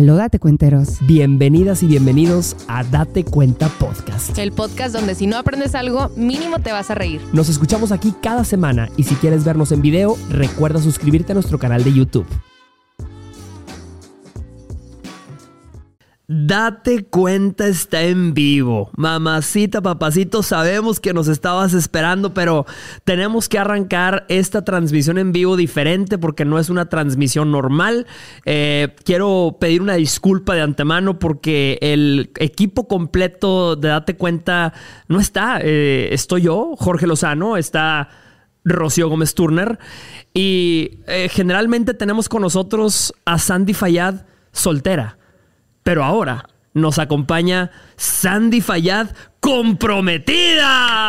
Aló, date cuenteros. Bienvenidas y bienvenidos a Date Cuenta Podcast. El podcast donde si no aprendes algo, mínimo te vas a reír. Nos escuchamos aquí cada semana y si quieres vernos en video, recuerda suscribirte a nuestro canal de YouTube. Date cuenta está en vivo. Mamacita, papacito, sabemos que nos estabas esperando, pero tenemos que arrancar esta transmisión en vivo diferente porque no es una transmisión normal. Eh, quiero pedir una disculpa de antemano porque el equipo completo de Date cuenta no está. Eh, estoy yo, Jorge Lozano, está Rocío Gómez Turner y eh, generalmente tenemos con nosotros a Sandy Fayad soltera. Pero ahora nos acompaña Sandy Fayad comprometida.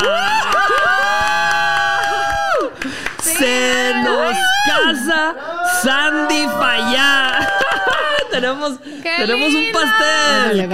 Se nos casa Sandy Fayad. tenemos tenemos un pastel.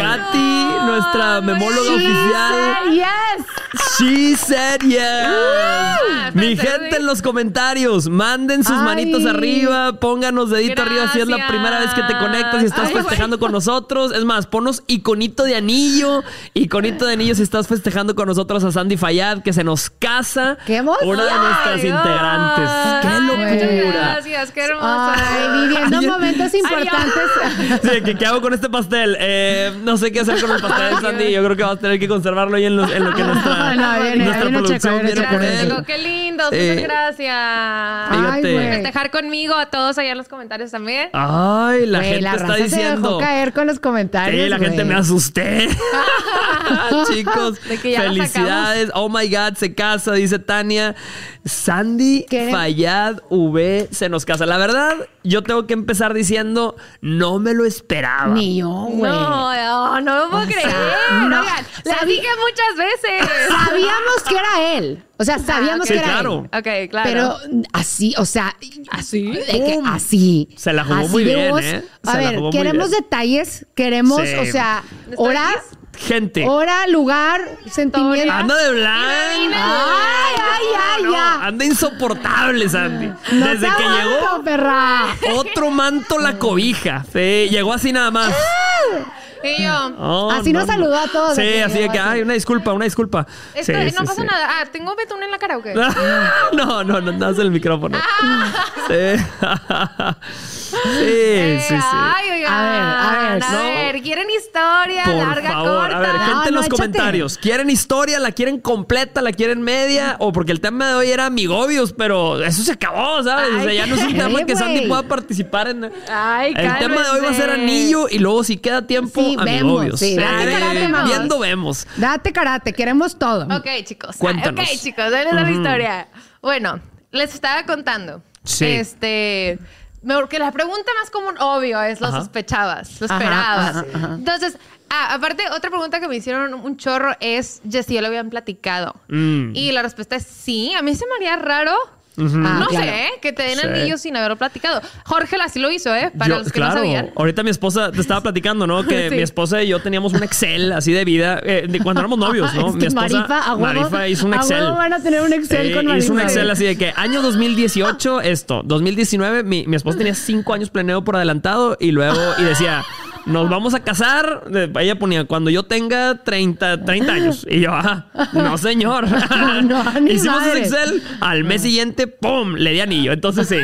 Katy, nuestra memóloga oficial. Yes. She said yes. Mi gente en los comentarios, manden sus Ay. manitos arriba, pónganos dedito arriba si es la primera vez que te conectas y estás Ay, festejando con nosotros. Es más, ponos iconito de anillo, iconito de anillo si estás festejando con nosotros a Sandy Fayad, que se nos casa. ¡Qué emoción! Una de nuestras Ay, integrantes. ay, ¡Qué Muchas locura! gracias, qué hermosa. Ay, viviendo Ay, momentos ay, importantes. Sí, ¿qué, qué hago con este pastel? Eh, no sé qué hacer con el pastel, Sandy. Yo creo que vamos a tener que conservarlo ahí en lo, en lo que nuestra, No, viene, nuestra viene producción Checo, viene Checo. qué lindo, Eh, muchas gracias. Ay. Festejar conmigo a todos allá en los comentarios también. Ay, la gente la está raza se diciendo. dejó caer con los comentarios. Sí, la gente me asusté. Chicos, felicidades. Oh my God, se casa, dice Tania. Sandy ¿Qué? Fayad V se nos casa. La verdad, yo tengo que empezar diciendo, no me lo esperaba. Ni yo, güey. No, no, no me puedo creer. Sabí- dije muchas veces. Sabíamos que era él. O sea, sabíamos ok. que Sí, era claro. él. Ok, claro. Pero así, o sea, ¿Así? de que ¡Pum! así. Se la jugó así muy bien. ¿eh? A Se la ver, queremos bien. detalles, queremos, Sí. o sea, hora, Gente, hora, lugar, sentimiento. anda de blanco. Ay, ay, ay, No, ya. anda insoportable, Sandy. No Desde que aguanto, llegó, perra. otro manto la cobija. Sí, llegó así nada más. Y yo, Oh, Así nos saludó a todos. Sí, Así así de que, ay, una disculpa, una disculpa. esto, Sí, no sí, pasa sí. nada. Ah, ¿tengo betún en la cara o qué? No, no, no, no es el micrófono. Sí. Sí, sí, sí. Ay, oigan. A ver, a ver, A no. ver, ¿quieren historia? Por larga, favor, corta? a ver, gente No, en no, los échate. comentarios. ¿Quieren historia? ¿La quieren completa? ¿La quieren media? O porque el tema de hoy era amigobios, pero eso se acabó, ¿sabes? o sea, ya no es un ¿qué, tema que Sandy pueda participar en. Ay, el tema de hoy va a ser anillo y luego si queda tiempo, Vemos, sí, dale, karate, vamos. viendo vemos. Date karate, queremos todo. Ok, chicos. Cuéntanos. Ok, chicos, da la historia. Bueno, les estaba contando. Sí. Este. Porque la pregunta más común, obvio, es lo Ajá. sospechabas, lo esperabas. ajá, ajá. Entonces, ah, aparte, otra pregunta que me hicieron un chorro es ya si ya lo habían platicado. Mm. Y la respuesta es sí. A mí se me haría raro. Ah, no claro. sé, ¿eh? que te den Sí. anillos sin haberlo platicado. Jorge así lo hizo, ¿eh? Para Yo- los que claro, no sabían. ahorita mi esposa te estaba platicando, ¿no? Que Sí. mi esposa y yo teníamos un Excel así de vida eh, de cuando éramos novios, ¿no? Es que mi esposa Marifa, a huevo, Marifa hizo un Excel. van a tener un Excel con Hizo un Marifa. Excel así de que año 2018 esto, 2019 mi, mi esposa tenía cinco años planeado por adelantado y luego y decía nos vamos a casar. Ella ponía cuando yo tenga 30, 30 años. Y yo, ah, no, señor. No, ni Hicimos ese madre. Excel. Al mes siguiente, ¡pum! Le di anillo. Entonces, sí.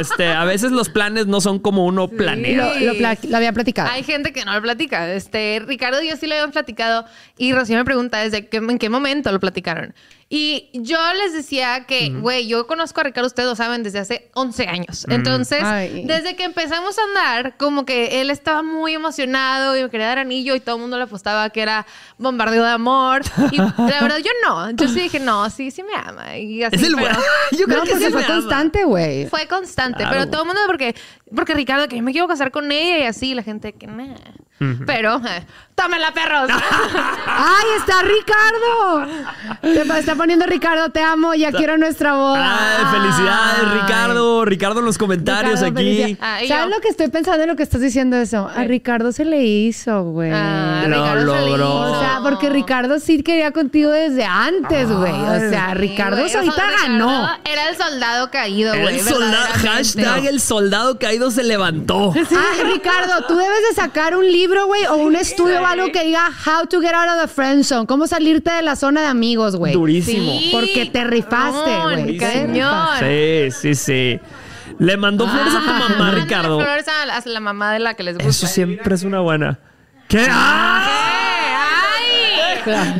Este, a veces los planes no son como uno planea. Lo, lo pla- lo había platicado. Hay gente que no lo platica. Este, Ricardo y yo sí lo habíamos platicado. Y Rocío me pregunta desde qué, en qué momento lo platicaron. Y yo les decía que, güey, yo conozco a Ricardo, ustedes lo saben, desde hace 11 años. Entonces, Ay. desde que empezamos a andar, como que él estaba muy emocionado y me quería dar anillo y todo el mundo le apostaba que era bombardeo de amor. Y la verdad, yo no. Yo sí dije, no, sí, sí me ama. Y así, Es el pero- bueno. Yo creo no, que sí fue ama. constante, güey. fue constante, pero todo el mundo porque porque Ricardo que yo me quiero casar con ella y así la gente que nah. Pero eh, tómela perros. ¡Ay, está Ricardo! Te está poniendo Ricardo, te amo, ya quiero nuestra boda. Ay, felicidades, Ay. Ricardo. Ricardo en los comentarios Ricardo, aquí. Ah, ¿Sabes yo. lo que estoy pensando en lo que estás diciendo eso? A. Ricardo se le hizo, güey. Ah, Lo Ricardo se le logró. hizo. O sea, porque Ricardo sí quería contigo desde antes, güey. O sea, Ricardo Sí, ahorita ganó. Era el soldado caído, güey. el soldado, hashtag el soldado caído. Se levantó. Ah, Ricardo, tú debes de sacar un libro, güey, o un estudio o algo que diga How to get out of the friend zone. Cómo salirte de la zona de amigos, güey. Durísimo. Sí. Porque te rifaste, güey. Sí, sí, sí. Le mandó flores a tu mamá, Mándale Ricardo. flores a la, a la mamá de la que les gusta. Eso siempre es una buena. ¿Qué? ¡Ah!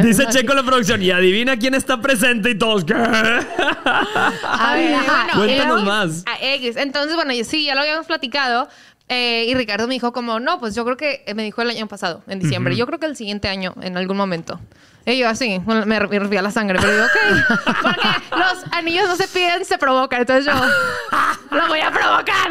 Dice Checo la producción. Y adivina quién está presente y todos. ¿Qué? A ver, bueno, Cuéntanos más. a X. Entonces, bueno, yo- sí, ya lo habíamos platicado. eh, y Ricardo me dijo como, no, pues yo creo que, eh, me dijo el año pasado, en diciembre, yo creo que el siguiente año, en algún momento. Y yo así, bueno, me, me hervía la sangre, pero yo, ok, porque los anillos no se piden, se provocan, entonces yo, lo voy a provocar.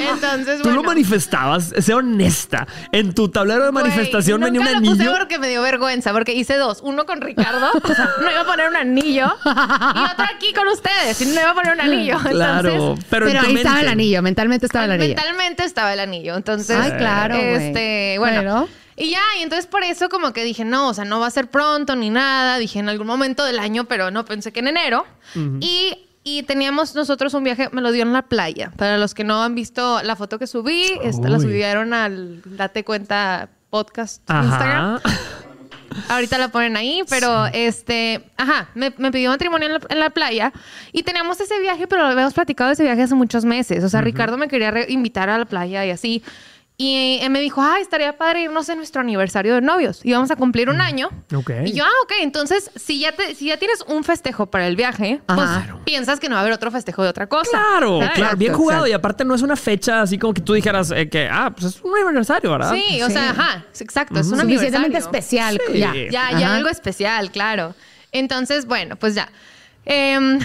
entonces, Tú lo bueno. manifestabas, sé honesta. En tu tablero de Güey, manifestación venía un nunca lo anillo. puse porque me dio vergüenza, porque hice dos. Uno con Ricardo, o sea, no iba a poner un anillo. Y otro aquí con ustedes, y no iba a poner un anillo. Claro, Entonces, pero, en Pero ahí estaba el anillo, mentalmente estaba el anillo. mentalmente estaba el anillo. Entonces, Ay, claro, güey. Este, bueno. Bueno. Y ya, y entonces por eso como que dije, no, o sea, no va a ser pronto ni nada. Dije en algún momento del año, pero no pensé que en enero. Y y teníamos nosotros un viaje, me lo dio en la playa. Para los que no han visto la foto que subí, esta, la subieron al Date Cuenta podcast Instagram. Ajá. Ahorita la ponen ahí, pero este, ajá, me, me pidió matrimonio en la, en la playa y teníamos ese viaje, pero lo habíamos platicado de ese viaje hace muchos meses. O sea, Ricardo me quería invitar a la playa y así. Y él me dijo, ay, estaría padre irnos en nuestro aniversario de novios. Y vamos a cumplir un año. Ok. Y yo, ah, ok. Entonces, si ya, te, si ya tienes un festejo para el viaje, pues piensas que no va a haber otro festejo de otra cosa. Claro, ¿sabes? claro, bien jugado. exacto. Y aparte no es una fecha así como que tú dijeras eh, que, ah, pues es un aniversario, ¿verdad? Sí, o Sí. sea, ajá, exacto. Es un Suficientemente aniversario. especial. Sí. Ya. Ya, ya algo especial, claro. Entonces, bueno, pues ya. Em,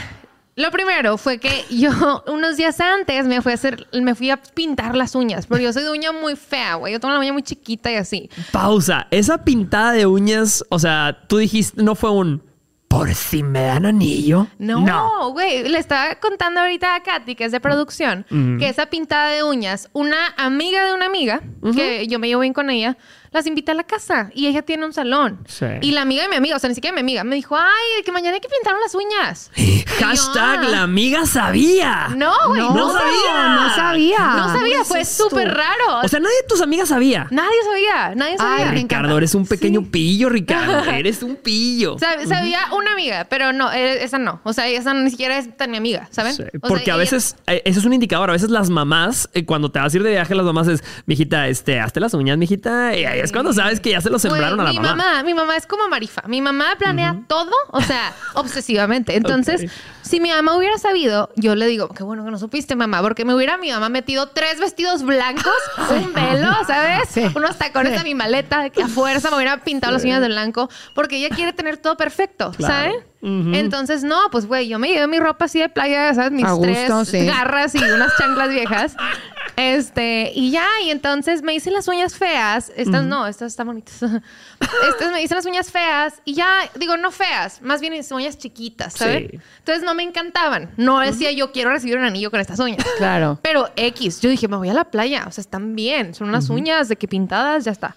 lo primero fue que yo unos días antes me fui a hacer, me fui a pintar las uñas, porque yo soy de uña muy fea, güey. Yo tengo la uña muy chiquita y así. Pausa. Esa pintada de uñas, o sea, tú dijiste, no fue un por si me dan anillo. No, güey, le estaba contando ahorita a Katy, que es de producción, que esa pintada de uñas, una amiga de una amiga, que yo me llevo bien con ella, las invita a la casa y ella tiene un salón. Sí. Y la amiga de mi amiga, o sea, ni siquiera mi amiga, me dijo, ay, que mañana hay que pintar las uñas. Yo, Hashtag "Ah". la amiga sabía. No, güey, No, no, sabía. No sabía. No sabía, ¿Cómo fue súper raro. O sea, nadie de tus amigas sabía. nadie sabía, nadie sabía. Ay, Ricardo, eres un pequeño pillo, Ricardo. eres un pillo. Sab- Sabía una amiga, pero no, eh, esa no. O sea, esa ni siquiera es tan mi amiga, ¿saben? Sí, O sea, Porque a veces, eh, eso es un indicador. A veces las mamás, eh, cuando te vas a ir de viaje, las mamás es, mijita, este, hazte las uñas, mijita. Y ahí es cuando sabes que ya se lo sembraron a la mi mamá. Mi mamá es como Marifa. Mi mamá planea todo, o sea, obsesivamente. Entonces, si mi mamá hubiera sabido, yo le digo, qué bueno que no supiste, mamá, porque me hubiera mi mamá metido tres vestidos blancos, un velo, ¿sabes? Sí. Unos tacones Sí. a mi maleta, que a fuerza me hubiera pintado las uñas de blanco, porque ella quiere tener todo perfecto, Claro. ¿sabes? Entonces, no, pues, güey, yo me llevé mi ropa así de playa, ¿sabes? Mis tres sí. garras y unas chanclas viejas. Este, y ya, y entonces me hice las uñas feas. Estas no, estas están bonitas. Estas me hice las uñas feas y ya, digo, no feas, más bien mis uñas chiquitas, ¿sabes? Sí. Entonces no me encantaban. No decía yo quiero recibir un anillo con estas uñas. Claro. Pero X, yo dije, me voy a la playa, o sea, están bien, son unas uñas de que pintadas, ya está.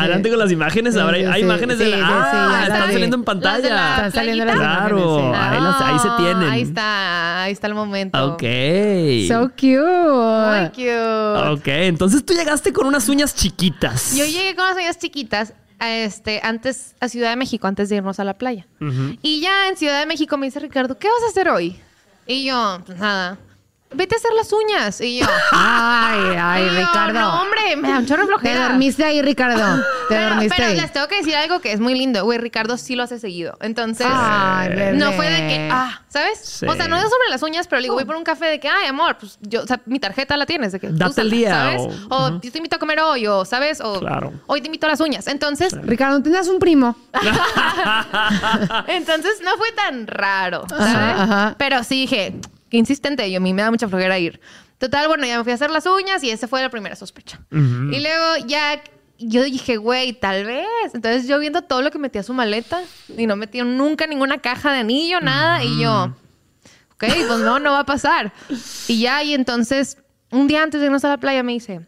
Adelante con las imágenes. Sí, Ahora hay, sí, hay sí, imanes de la. sí, ah, están está. saliendo en pantalla. la Están saliendo las. Claro, imágenes, sí. ahí, las- ahí se Ah, tienen. Ahí está, ahí está el momento. Ok. So cute. Muy cute. Ok, entonces tú llegaste con unas uñas chiquitas. Yo llegué con las uñas chiquitas a este, antes a Ciudad de México, antes de irnos a la playa. Y ya en Ciudad de México me dice Ricardo, ¿qué vas a hacer hoy? Y yo, pues nada. Vete a hacer las uñas. Y yo, Ay, ay, yo, Ricardo. No, hombre, me da un chorro de Te flojera. dormiste ahí, Ricardo. Te Pero, dormiste pero ahí. les tengo que decir algo que es muy lindo. Güey, Ricardo sí lo hace seguido. Entonces, Ay, bebé. no fue de que, ah, ¿sabes? Sí. O sea, no es sobre las uñas, pero le digo, voy por un café de que, ay, amor, pues yo, o sea, mi tarjeta la tienes. De que, Date el día, ¿sabes? o- O, yo te invito a comer hoy, o, ¿sabes? O Claro. hoy te invito a las uñas. Entonces, Ricardo, ¿no tenías un primo? entonces no fue tan raro, ¿sabes? Ajá, ajá. Pero sí dije, qué insistente, yo a mí me da mucha flojera ir. Total, bueno, ya me fui a hacer las uñas y esa fue la primera sospecha. Y luego ya yo dije, güey, tal vez. Entonces yo viendo todo lo que metía a su maleta y no metió nunca ninguna caja de anillo, nada. Y yo, ok, pues no, no va a pasar. Y ya, y entonces, un día antes de irnos a la playa me dice,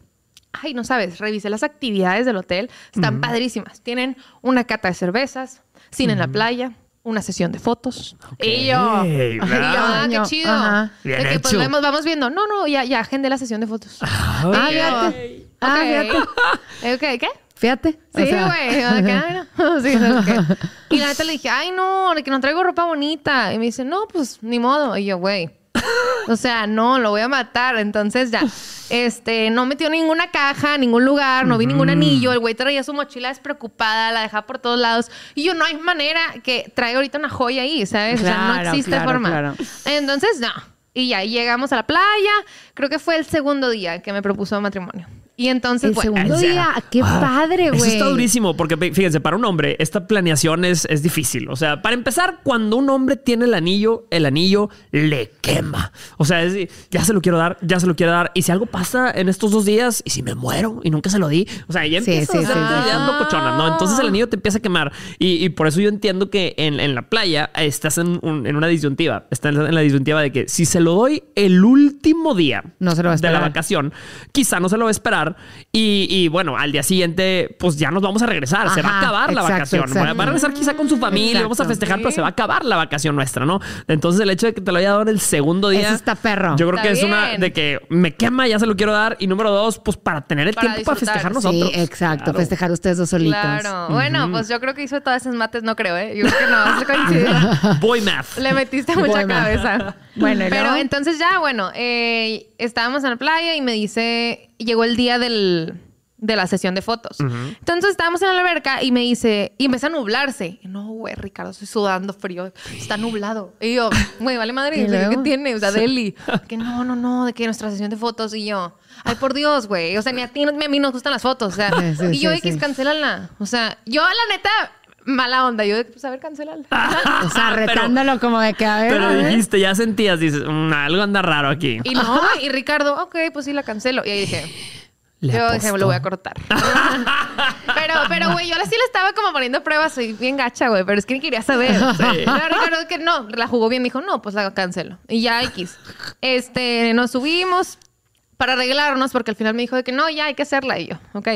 ay, no sabes, revisé las actividades del hotel, están padrísimas. Tienen una cata de cervezas, cine en la playa, una sesión de fotos. Y yo, Ok, y yo, ah, qué chido. ajá. Bien de que pues vemos, vamos viendo, no, no, ya, ya agendé la sesión de fotos. Ah, Y yo, fíjate. Ah, fíjate. Ok, ¿qué? Fíjate. Sí, güey. Sí. Y la neta le dije, ay, no, que no traigo ropa bonita. Y me dice, no, pues ni modo. Y yo, güey. O sea, no, lo voy a matar. Entonces ya, este, no metió ninguna caja, ningún lugar, no vi ningún anillo. El güey traía su mochila despreocupada, la dejaba por todos lados. Y yo, no hay manera que traiga ahorita una joya ahí, ¿sabes? o sea, no Claro, existe claro, forma. claro. Entonces, no. Y ya llegamos a la playa. Creo que fue el segundo día que me propuso matrimonio. Y entonces, El bueno, segundo o sea, día, qué ah, padre, güey. Eso está durísimo, porque fíjense, para un hombre, esta planeación es, es difícil. O sea, para empezar, cuando un hombre tiene el anillo, el anillo le quema. O sea, es decir, ya se lo quiero dar, ya se lo quiero dar. Y si algo pasa en estos dos días, y si me muero y nunca se lo di, o sea, ya empieza sí, a hacer sí, sí, ideas sí. ¿no? Entonces el anillo te empieza a quemar. Y, y por eso yo entiendo que en, en la playa estás en, un- en una disyuntiva. Estás en la disyuntiva de que si se lo doy el último día No se lo va a de la vacación, quizá no se lo va a esperar. Y, y, bueno, al día siguiente, pues ya nos vamos a regresar. se va a acabar la exacto, vacación. Va- exacto. Va a regresar quizá con su familia, vamos a Exacto. festejar, pero se va a acabar la vacación nuestra, ¿no? Entonces, el hecho de que te lo haya dado en el segundo día. Eso está perro. Yo creo Está que es una de que me quema, ya se lo quiero dar. Y número dos, pues para tener el Para tiempo para festejar Sí, nosotros. exacto. Claro. Festejar ustedes dos solitos. Claro. Bueno, pues yo creo que hizo todas esas mates, no creo, ¿eh? Yo creo que no. Boy math. Le metiste mucha cabeza. Bueno, ¿y Pero entonces ya, bueno, eh, estábamos en la playa y me dice, llegó el día del, de la sesión de fotos. Entonces estábamos en la alberca y me dice, y empieza a nublarse. Y no, güey, Ricardo, estoy sudando frío, está nublado. Y yo, güey, vale madre, ¿Y o sea, ¿qué tiene? O sea, Deli. Que no, no, no, de que nuestra sesión de fotos. Y yo, ay, por Dios, güey. O sea, ni a ti ni a mí nos gustan las fotos. O sea, Sí, sí, y yo, sí, X, cancélala. O sea, yo, la neta, mala onda. Yo, pues a ver, cancélala. O sea, Pero- retándolo como de que a ver. Pero a ver. dijiste, ya sentías, dices, "Mm, algo anda raro aquí. Y no, y Ricardo, ok, pues sí la cancelo. Y ahí dije, Le yo dije, apostó. lo voy a cortar. pero, pero, güey, yo sí le estaba como poniendo pruebas, soy bien gacha, güey, pero es que ni quería saber. Pero Ricardo que no, la jugó bien, dijo, no, pues la cancelo. Y ya X. Este, nos subimos para arreglarnos, porque al final me dijo de que no, ya hay que hacerla. Y yo, ok.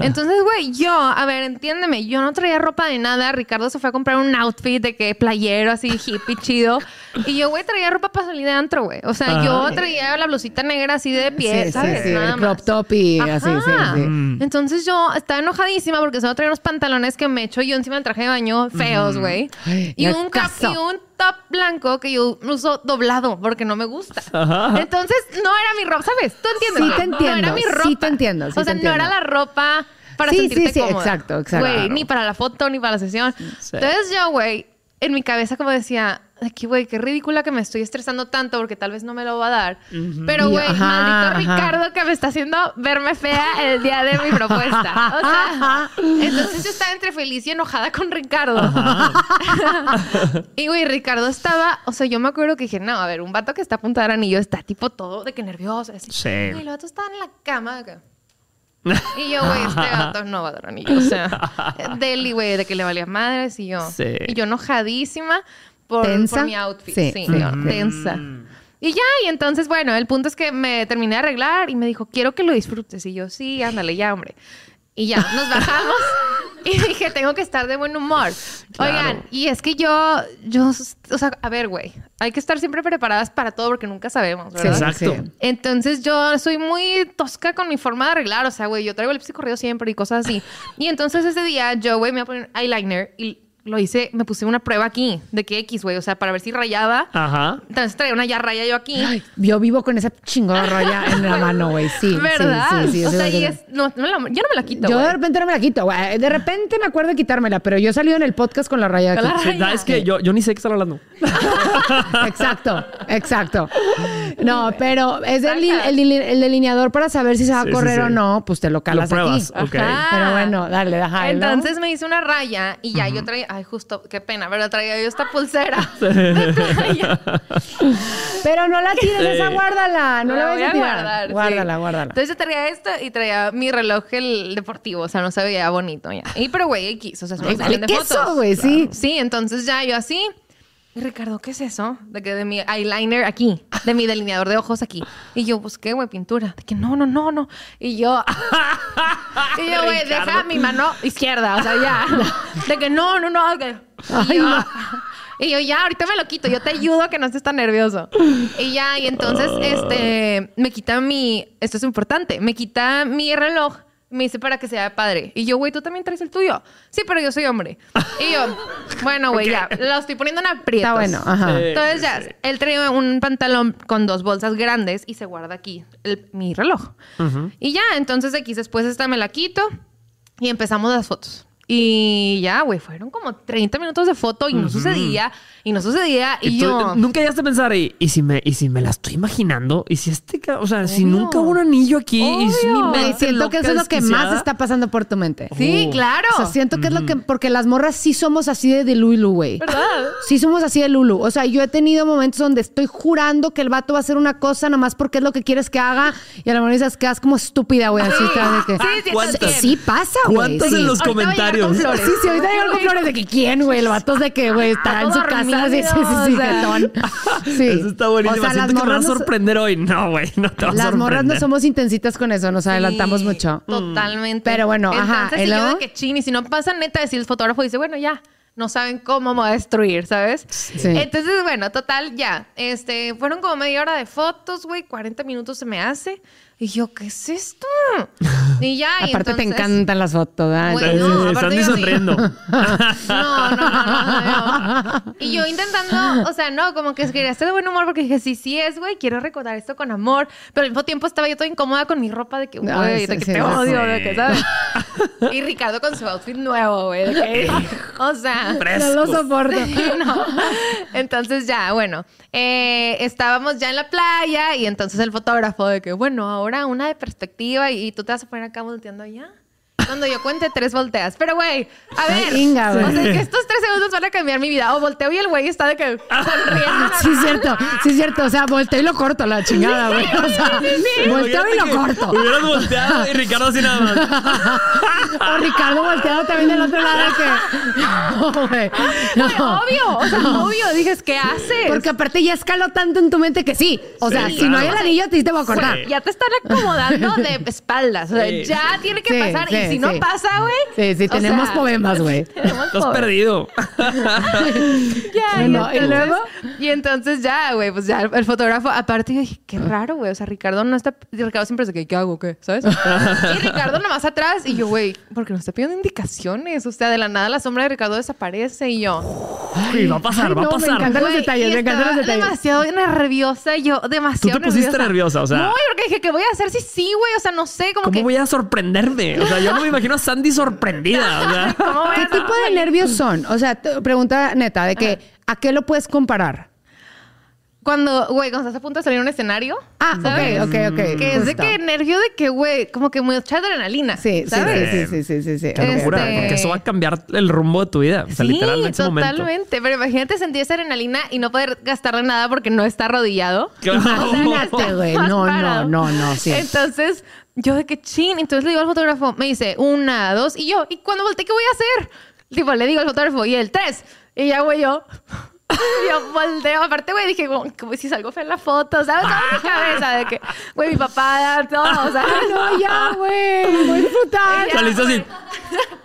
Entonces, güey, yo, a ver, entiéndeme, yo no traía ropa de nada. Ricardo se fue a comprar un outfit de que playero, así hippie, chido. Y yo, güey, traía ropa para salir de antro, güey. O sea, yo traía la blusita negra así de pie, Sí, sí, ¿sabes? sí, Nada el crop más. top y así, sí, sí. Mm. Entonces yo estaba enojadísima porque solo traía unos pantalones que me echo yo encima del traje de baño feos, güey. Y, un cap- y un top blanco que yo uso doblado porque no me gusta. Ajá. Entonces no era mi ropa, ¿sabes? ¿Tú entiendes? Sí te entiendo, No era mi sí ropa. te entiendo, sí o sea, no era la ropa para Sí, sentirte sí, sí, cómoda. exacto, exacto. Güey, ni para la foto ni para la sesión. Sí. Entonces yo, güey, en mi cabeza como decía, aquí, güey, qué ridícula que me estoy estresando tanto porque tal vez no me lo va a dar. Pero, Y- güey, ajá, maldito ajá. Ricardo que me está haciendo verme fea el día de mi propuesta. O sea, entonces yo estaba entre feliz y enojada con Ricardo. y, güey, Ricardo estaba, o sea, yo me acuerdo que dije, no, a ver, un vato que está a punto de dar anillo está tipo todo de que nervioso. Así. Sí. Y el vato estaba en la cama. que- y yo, güey, este vato no va a dar anillo. O sea, Deli, güey, de que le valía madres y yo. Sí. Y yo enojadísima por, ¿Tensa? por mi outfit. Sí, Sí, sí, tensa. Y ya, y entonces, bueno, el punto es que me terminé de arreglar y me dijo, quiero que lo disfrutes. Y yo, sí, ándale, ya, hombre. Y ya, nos bajamos. y dije, tengo que estar de buen humor. Claro. Oigan, y es que yo, yo, o sea, a ver, güey, hay que estar siempre preparadas para todo porque nunca sabemos, Sí, ¿verdad? Exacto. sí. Entonces yo soy muy tosca con mi forma de arreglar. O sea, güey, yo traigo el corrido siempre y cosas así. Y entonces ese día yo, güey, me iba a poner eyeliner y lo hice, me puse una prueba aquí de que X, güey. O sea, para ver si rayaba. Ajá. Entonces traía una ya raya yo aquí. Ay, yo vivo con esa chingona raya en la mano, güey. Sí, sí, ¿Verdad? sí, sí, o sí, sea, sí, y es... No, no la- yo no me la quito, Yo güey. de repente no me la quito, güey. De repente me acuerdo de quitármela, pero yo he salido en el podcast con la raya aquí. la Sí, raya. es que yo, yo ni sé qué están hablando. Exacto, exacto. No, pero es el, el, el delineador para saber si se va a Sí, sí, correr sí. o no, pues te lo Lo calas pruebas. aquí. Ok. Ajá. Pero bueno, dale, deja. Entonces me hice una raya y ya yo traía, ay, justo, qué pena, pero traía yo esta pulsera de playa. Pero no la tires, Sí. esa guárdala. No la, La voy a tirar. guardar. sí. Guárdala, guárdala. Entonces yo traía esto y traía mi reloj el deportivo, o sea, no se veía bonito ya. Y pero güey, X, o sea, Ay, sesión vale de queso, fotos. güey, sí. Sí, entonces ya yo así Ricardo, ¿qué es eso? De que de mi eyeliner aquí, de mi delineador de ojos aquí. Y yo, pues, ¿qué, güey? Pintura. De que no, no, no, no. Y yo, y yo, güey, deja mi mano izquierda, o sea, ya. De que no, no, no. que- Y yo, y yo, ya, ahorita me lo quito, yo te ayudo a que no estés tan nervioso. Y ya, y entonces, este, me quita mi, esto es importante, me quita mi reloj, me dice para que sea padre. Y yo, güey, tú también traes el tuyo. Sí, pero yo soy hombre. Y yo, bueno, güey, ya, lo estoy poniendo en aprietos. Está bueno, ajá. Sí. Entonces ya, él trae un pantalón con dos bolsas grandes y se guarda aquí el- mi reloj. Y ya, entonces X después esta me la quito y empezamos las fotos. Y ya, güey, fueron como 30 minutos de foto y no sucedía, y no sucedía. Y, tú, yo... nunca llegaste a pensar, ¿y, y si me, y si me la estoy imaginando? ¿Y si este, o sea, si Obvio. nunca hubo un anillo aquí? Y si mi Obvio. Güey, mente siento que eso es lo que más está pasando por tu mente. Sí, Uh. claro. O sea, siento que es lo que... Porque las morras sí somos así de, de Lulu, güey. ¿Verdad? Sí somos así de Lulu. O sea, yo he tenido momentos donde estoy jurando que el vato va a hacer una cosa nomás porque es lo que quieres que haga y a la mejor dices, quedas como estúpida, güey. Así está de que... Sí, sí, ¿Cuántas? estás Sí pasa, güey. ¿Cuántos sí. en los Ahorita llegar con flores. Sí, sí, ahorita llegan con flores de que quién, güey. El vato de que, güey, está en su casa. Sí, sí, sí. Eso está buenísimo. O sea, las Siento que me va a sorprender hoy. No, güey, no te va a las morras no somos intensitas con eso, nos adelantamos Sí, mucho. Totalmente. Pero bueno, ajá, Entonces, ¿y y yo de que chin, y si no pasa neta, decir el fotógrafo dice, bueno, ya, no saben cómo me va a destruir, ¿sabes? Sí. Entonces, bueno, total, ya. Este, fueron como media hora de fotos, güey, 40 minutos se me hace. Y yo, ¿qué es esto? Y ya, y Aparte te encantan las fotos, ¿verdad? Güey, Entonces- no, Sí, aparte Sandy yo sí. sonriendo. No, no, no, no, no. Y yo intentando, o sea, no, como que quería estar de buen humor porque dije, sí, sí es, güey, quiero recordar esto con amor. Pero al mismo tiempo estaba yo toda incómoda con mi ropa de que, güey, Ay, de sí, que sí, te sí, odio, sí. de que, ¿sabes? Y Ricardo con su outfit nuevo, güey, de que, o sea, No lo soporto. no. Entonces ya, bueno, eh, estábamos ya en la playa y entonces el fotógrafo de que, bueno, ahora una de perspectiva y, y tú te vas a poner acá volteando allá. Cuando yo cuente tres volteas. Pero, güey, a Ay, ver. Inga, güey. o sea, que estos tres segundos van a cambiar mi vida. O volteo y el güey está de que sonriendo. Sí, es cierto, sí, es cierto. O sea, volteo y lo corto la chingada, güey. O sea, volteo y lo corto. Hubieras volteado y Ricardo así nada más. O Ricardo volteado también del otro lado de que. No, güey. No. obvio, o sea, obvio. Dices, ¿qué haces? Porque aparte ya escaló tanto en tu mente que sí. O sea, Sí, si no hay el anillo, te te voy a cortar. ya te están acomodando de espaldas. O sea, Sí. ya tiene que Sí, pasar. sí, y si no sí. pasa, güey. Sí, sí, tenemos sea, poemas, güey. tenemos Estás poemas. perdido. Ya, Bueno, y, ¿y entonces, luego? y entonces ya, güey, pues ya el fotógrafo, aparte yo dije, qué raro, güey. O sea, Ricardo no está. Ricardo siempre dice que, ¿qué hago? ¿Qué? ¿Sabes? y Ricardo nomás atrás. Y yo, güey, porque nos está pidiendo indicaciones. O sea, de la nada la sombra de Ricardo desaparece y yo. Uy, va a pasar, Ay, va a no, me pasar. encanta. los detalles, me encantan los detalles. demasiado nerviosa. Yo, demasiado Tú te pusiste nerviosa, o sea- No, porque dije, ¿qué voy a hacer si sí, güey? O sea, no sé, como ¿Cómo que. voy a sorprenderme? O sea, yo no me imagino a Sandy sorprendida. O sea, ¿Cómo voy ¿Qué tipo de nervios son? O sea, pregunta neta, de que ¿a qué lo puedes comparar? Cuando, güey, cuando estás a punto de salir a un escenario. Ah, ¿sabes? ok, ok, ok. Que es de que nervio de que, güey, como que mucha adrenalina. Sí, sí, ¿sabes? sí, sí, sí, sí, sí. qué locura, Este- porque eso va a cambiar el rumbo de tu vida. O sea, sí, literal, en ese momento. totalmente. Pero imagínate sentir esa adrenalina y no poder gastarle nada porque no está arrodillado. Claro. Güey. No, no, no, no, sí. Entonces, yo de que chin. Entonces le digo al fotógrafo, me dice, una, dos, y yo, ¿y cuando volteé qué voy a hacer? Tipo, le digo al fotógrafo, y el tres. Y ya, güey, yo. Yo volteo, aparte, güey, dije, como, si salgo fea en la foto, ¿sabes? Toda mi cabeza de que, güey, mi papá, todo, o sea, no, ya, güey. Voy a disfrutar. Ya, Saliste así.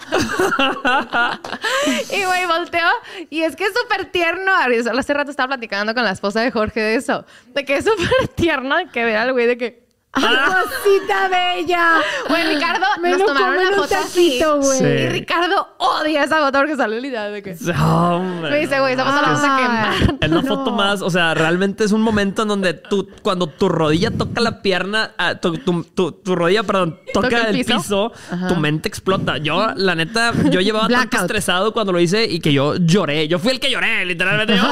Y güey, volteo. Y es que es súper tierno. Hace rato estaba platicando con la esposa de Jorge de eso. De que es súper tierno que ver al güey de que. Ay, cosita bella. Güey, Ricardo, Me nos lo tomaron la en un foto así. taquito, güey. Sí. Y Ricardo odia esa foto porque sale la idea de que. Hombre, Me dice, güey, esa foto la vamos a Ay. quemar. Es la No. foto más, o sea, realmente es un momento en donde tú, cuando tu rodilla toca la pierna, ah, tu, tu- tu- tu rodilla, perdón, toca, ¿Toca el el piso? piso, tu mente explota. Yo, la neta, yo llevaba tanto Blackout. estresado cuando lo hice y que yo lloré. Yo fui el que lloré, literalmente. Yo,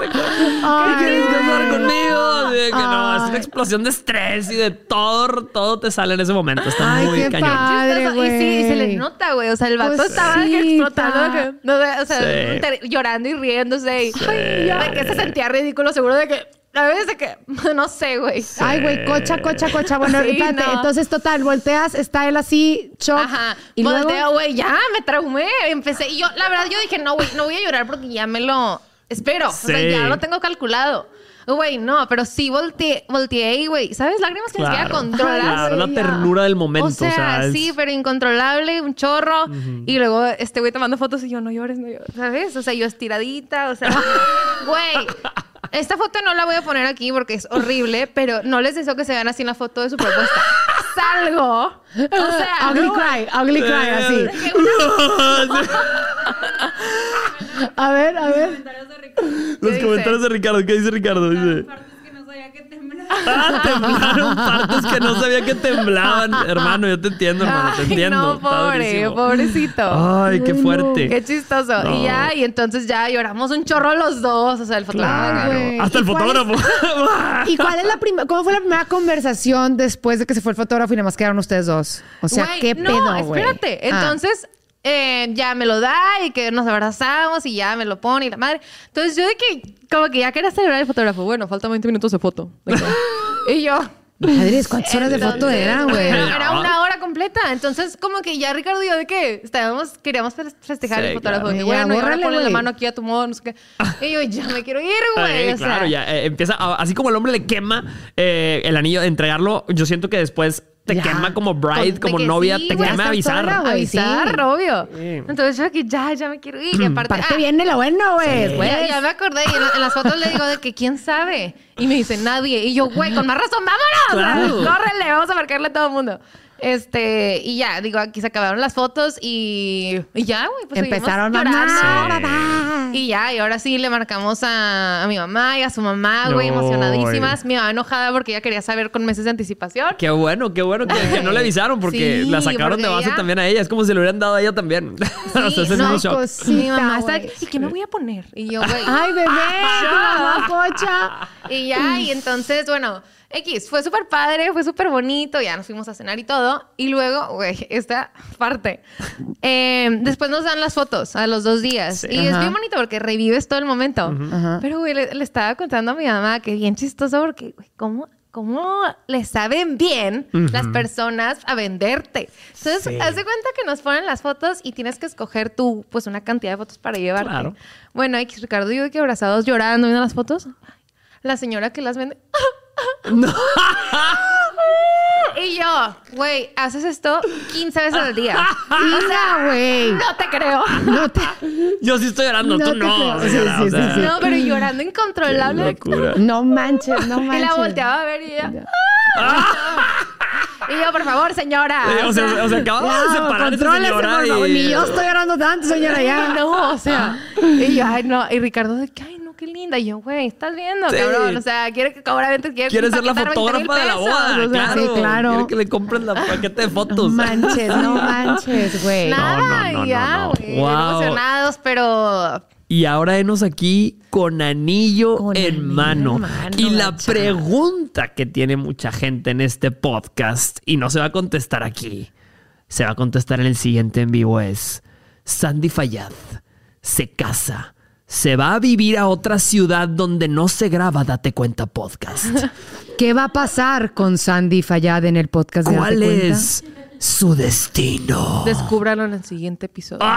¿Qué quieres casar conmigo? De que no, es una explosión de estrés y de todo, todo te sale en ese momento. Está Ay, muy qué cañón. padre. Y sí, y se le güey. nota, güey. O sea, el vato Pues estaba que sí, explotando. que- no, o sea, Sí. llorando y riéndose. Y, Sí. Ay, ya, de que se sentía ridículo, seguro de que. ¿Sabes de qué? No sé, güey. Ay, güey, cocha, cocha, cocha. Bueno, Sí, espérate. no. Entonces, total, volteas, está él así, shock. Ajá. Y luego, Volteo, güey, ya me traumé. Empecé. Y yo, la verdad, yo dije, no, güey, no voy a llorar porque ya me lo espero. O sea, Sí. ya lo tengo calculado. Güey, no, pero sí volteé, volteé güey, ¿sabes? Lágrimas que ni siquiera Claro. controlas. Claro, la ternura del momento. O sea, es- sí, pero incontrolable, un chorro. Y luego este güey tomando fotos y yo, no llores, no llores, ¿sabes? O sea, yo estiradita, o sea, güey. Esta foto no la voy a poner aquí porque es horrible, pero no les deseo que se vean así en la foto de su propuesta. Salgo. O sea, ugly no, cry, ugly cry, así. A ver, a ver. Los ¿Qué comentarios de Ricardo. ¿Qué dice Ricardo? Dice... Partes que no sabía que temblaba. Ah, temblaron partes que no sabía que temblaban. Hermano, yo te entiendo, hermano. Te Ay, entiendo. no, Está pobre, durísimo. pobrecito. Ay, qué Ay, no. fuerte. Qué chistoso. No. Y ya, y entonces ya lloramos un chorro los dos. O sea, el fotógrafo. Claro. güey. Hasta el ¿Y cuál es- fotógrafo. ¿Y cuál es la primera, cómo fue la primera conversación después de que se fue el fotógrafo y nada más quedaron ustedes dos? O sea, ¿qué no, pedo, güey? espérate. Ah. Eh, ya me lo da y que nos abrazamos y ya me lo pone y la madre. Entonces, yo de que, como que ya quería celebrar el fotógrafo. Bueno, faltan 20 minutos de foto. Y yo. Madres, ¿cuántas horas de foto eran, güey? Era una hora completa. Entonces, como que ya Ricardo y yo de que estábamos, queríamos fe- festejar Sí, el fotógrafo. claro. De que, Ya, bueno, y ahora bórrale, ponle la güey. mano aquí a tu modo, no sé qué. Y yo, ya me quiero ir, güey. Sea, claro, ya eh, empieza, a- así como el hombre le quema eh, el anillo de entregarlo, yo siento que después te Ya. quema como bride, de como que novia, sí, te quema avisar. sola, avisar, sí. obvio. Sí. Entonces yo que ya, ya me quiero ir. Y aparte, Aparte ah, viene lo bueno, güey. ya, Pues. ya me acordé y en, en las fotos le digo de que quién sabe. Y me dice nadie. Y yo, güey, con más razón, vámonos. Claro. Córrele, vamos a marcarle a todo el mundo. Este, y ya, digo, aquí se acabaron las fotos y, y ya, güey, pues Empezaron llorando. mamá, Sí. Y ya, y ahora sí le marcamos a, a mi mamá y a su mamá, güey, emocionadísimas. Mi mamá enojada porque ella quería saber con meses de anticipación. Qué bueno, qué bueno que, que no le avisaron porque Sí, la sacaron de base ella- también a ella. Es como si le hubieran dado a ella también. es no, cosita, mi mamá está. ¿y qué me voy a poner? Y yo, güey. Ay, bebé, tu mamá cocha. Y ya, y entonces, bueno, X, fue súper padre, fue súper bonito, ya nos fuimos a cenar y todo. Y luego, güey, esta parte. eh, después nos dan las fotos a los dos días. Sí. Y es bien bonito porque revives todo el momento. Pero, güey, le, le estaba contando a mi mamá que bien chistoso porque, güey, ¿cómo? ¿Cómo le saben bien las personas a venderte? Entonces, Sí. haz de cuenta que nos ponen las fotos y tienes que escoger tú, pues, una cantidad de fotos para llevarte. Claro. Bueno, X, Ricardo y yo que abrazados llorando viendo las fotos. La señora que las vende. Y yo, güey, haces esto 15 veces al día. O sea, güey. no te creo. No te... Yo sí estoy llorando, No tú no. señora, Sí, o sí, sea, sí, sí. No, pero llorando incontrolable. No manches, no manches. Y la volteaba a ver y ella. Y yo, por favor, señora. Eh, o sea, o sea, acababa de separar contrólese, señora por favor. y... Ni yo estoy llorando tanto, señora, ya. No, o sea. Y yo, ay, no. Y Ricardo, no, qué linda. Y yo, güey, estás viendo, Sí. cabrón. O sea, quiere que obviamente quiere Quiere ser la empaquetar 20 mil fotógrafa de la boda, o sea, claro. sí, claro. Quiere que le compres la paquete de fotos. No manches, no manches, güey. Nada, No, no, no, ya, no, no. güey. Wow. Emocionados, pero Y ahora enos aquí con anillo, Con en, anillo mano. en mano, Y la la chava. pregunta que tiene mucha gente en este podcast, y no se va a contestar aquí, se va a contestar en el siguiente en vivo, es, Sandy Fayad se casa, se va a vivir a otra ciudad donde no se graba Date Cuenta Podcast. ¿Qué va a pasar con Sandy Fallad en el podcast de ¿Cuál Date Cuenta? es su destino? descúbralo en el siguiente episodio.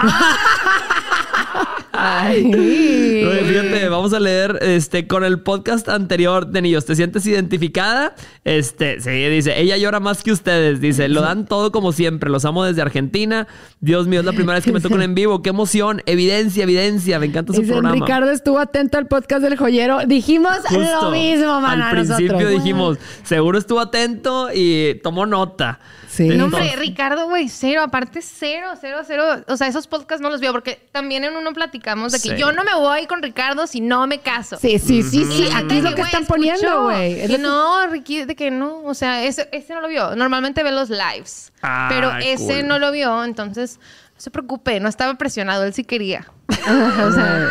Ay. Oye, fíjate, vamos a leer este con el podcast anterior de Niños. ¿Te sientes identificada? Este, sí, dice, ella llora más que ustedes. Dice, lo dan todo como siempre. Los amo desde Argentina. Dios mío, es la primera vez que me tocan en vivo. Qué emoción. Evidencia, evidencia. Me encanta su Dicen, programa. Ricardo estuvo atento al podcast del joyero. Dijimos Justo. lo mismo, man, Al principio nosotros. dijimos, seguro estuvo atento y tomó nota. Sí. No, hombre, Ricardo, güey, cero, aparte cero, cero, cero. O sea, esos podcasts no los veo porque también en uno platicamos de que Sí. yo no me voy con Ricardo si no me caso. Sí, sí, sí, sí. Aquí es lo que están poniendo, güey. Es no, Ricky, de que no. O sea, ese, ese no lo vio. Normalmente ve los lives. Ah, pero ese cool. no lo vio, entonces se preocupe, no estaba presionado, él sí quería. o sea,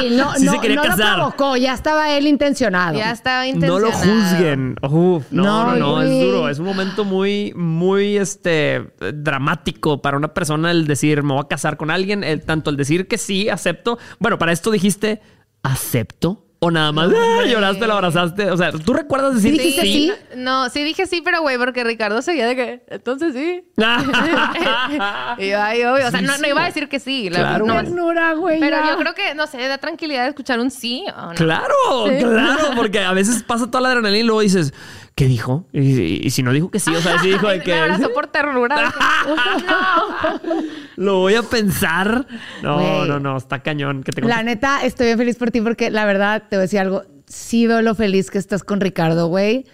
Sí, no, Sí se no, quería no lo casar. provocó, ya estaba él intencionado. ya estaba No intencionado. lo juzguen. Uf, no, no, No, no, es duro. Es un momento muy, muy este, dramático para una persona el decir, me voy a casar con alguien. El, tanto el decir que sí, acepto. Bueno, para esto dijiste, acepto o nada más ah, lloraste, la abrazaste. O sea, ¿tú recuerdas decir Sí, dijiste sí. No, sí dije sí, pero güey, porque Ricardo seguía de que, entonces sí. y yo, ay, obvio. O sea, Sí, no, sí, no iba a decir que sí. la- Claro. no, Ternura, güey. pero yo creo que, no sé, da tranquilidad escuchar un sí o no. Claro, claro, porque a veces pasa toda la adrenalina y luego dices, ¿qué dijo? Y, y- y si no dijo que sí, o sea, si dijo de que Me por ternura. lo voy a pensar. No, no, no, está cañón. Que La neta, estoy bien feliz por ti porque la verdad, te voy a decir algo. Sí veo lo feliz que estás con Ricardo, güey.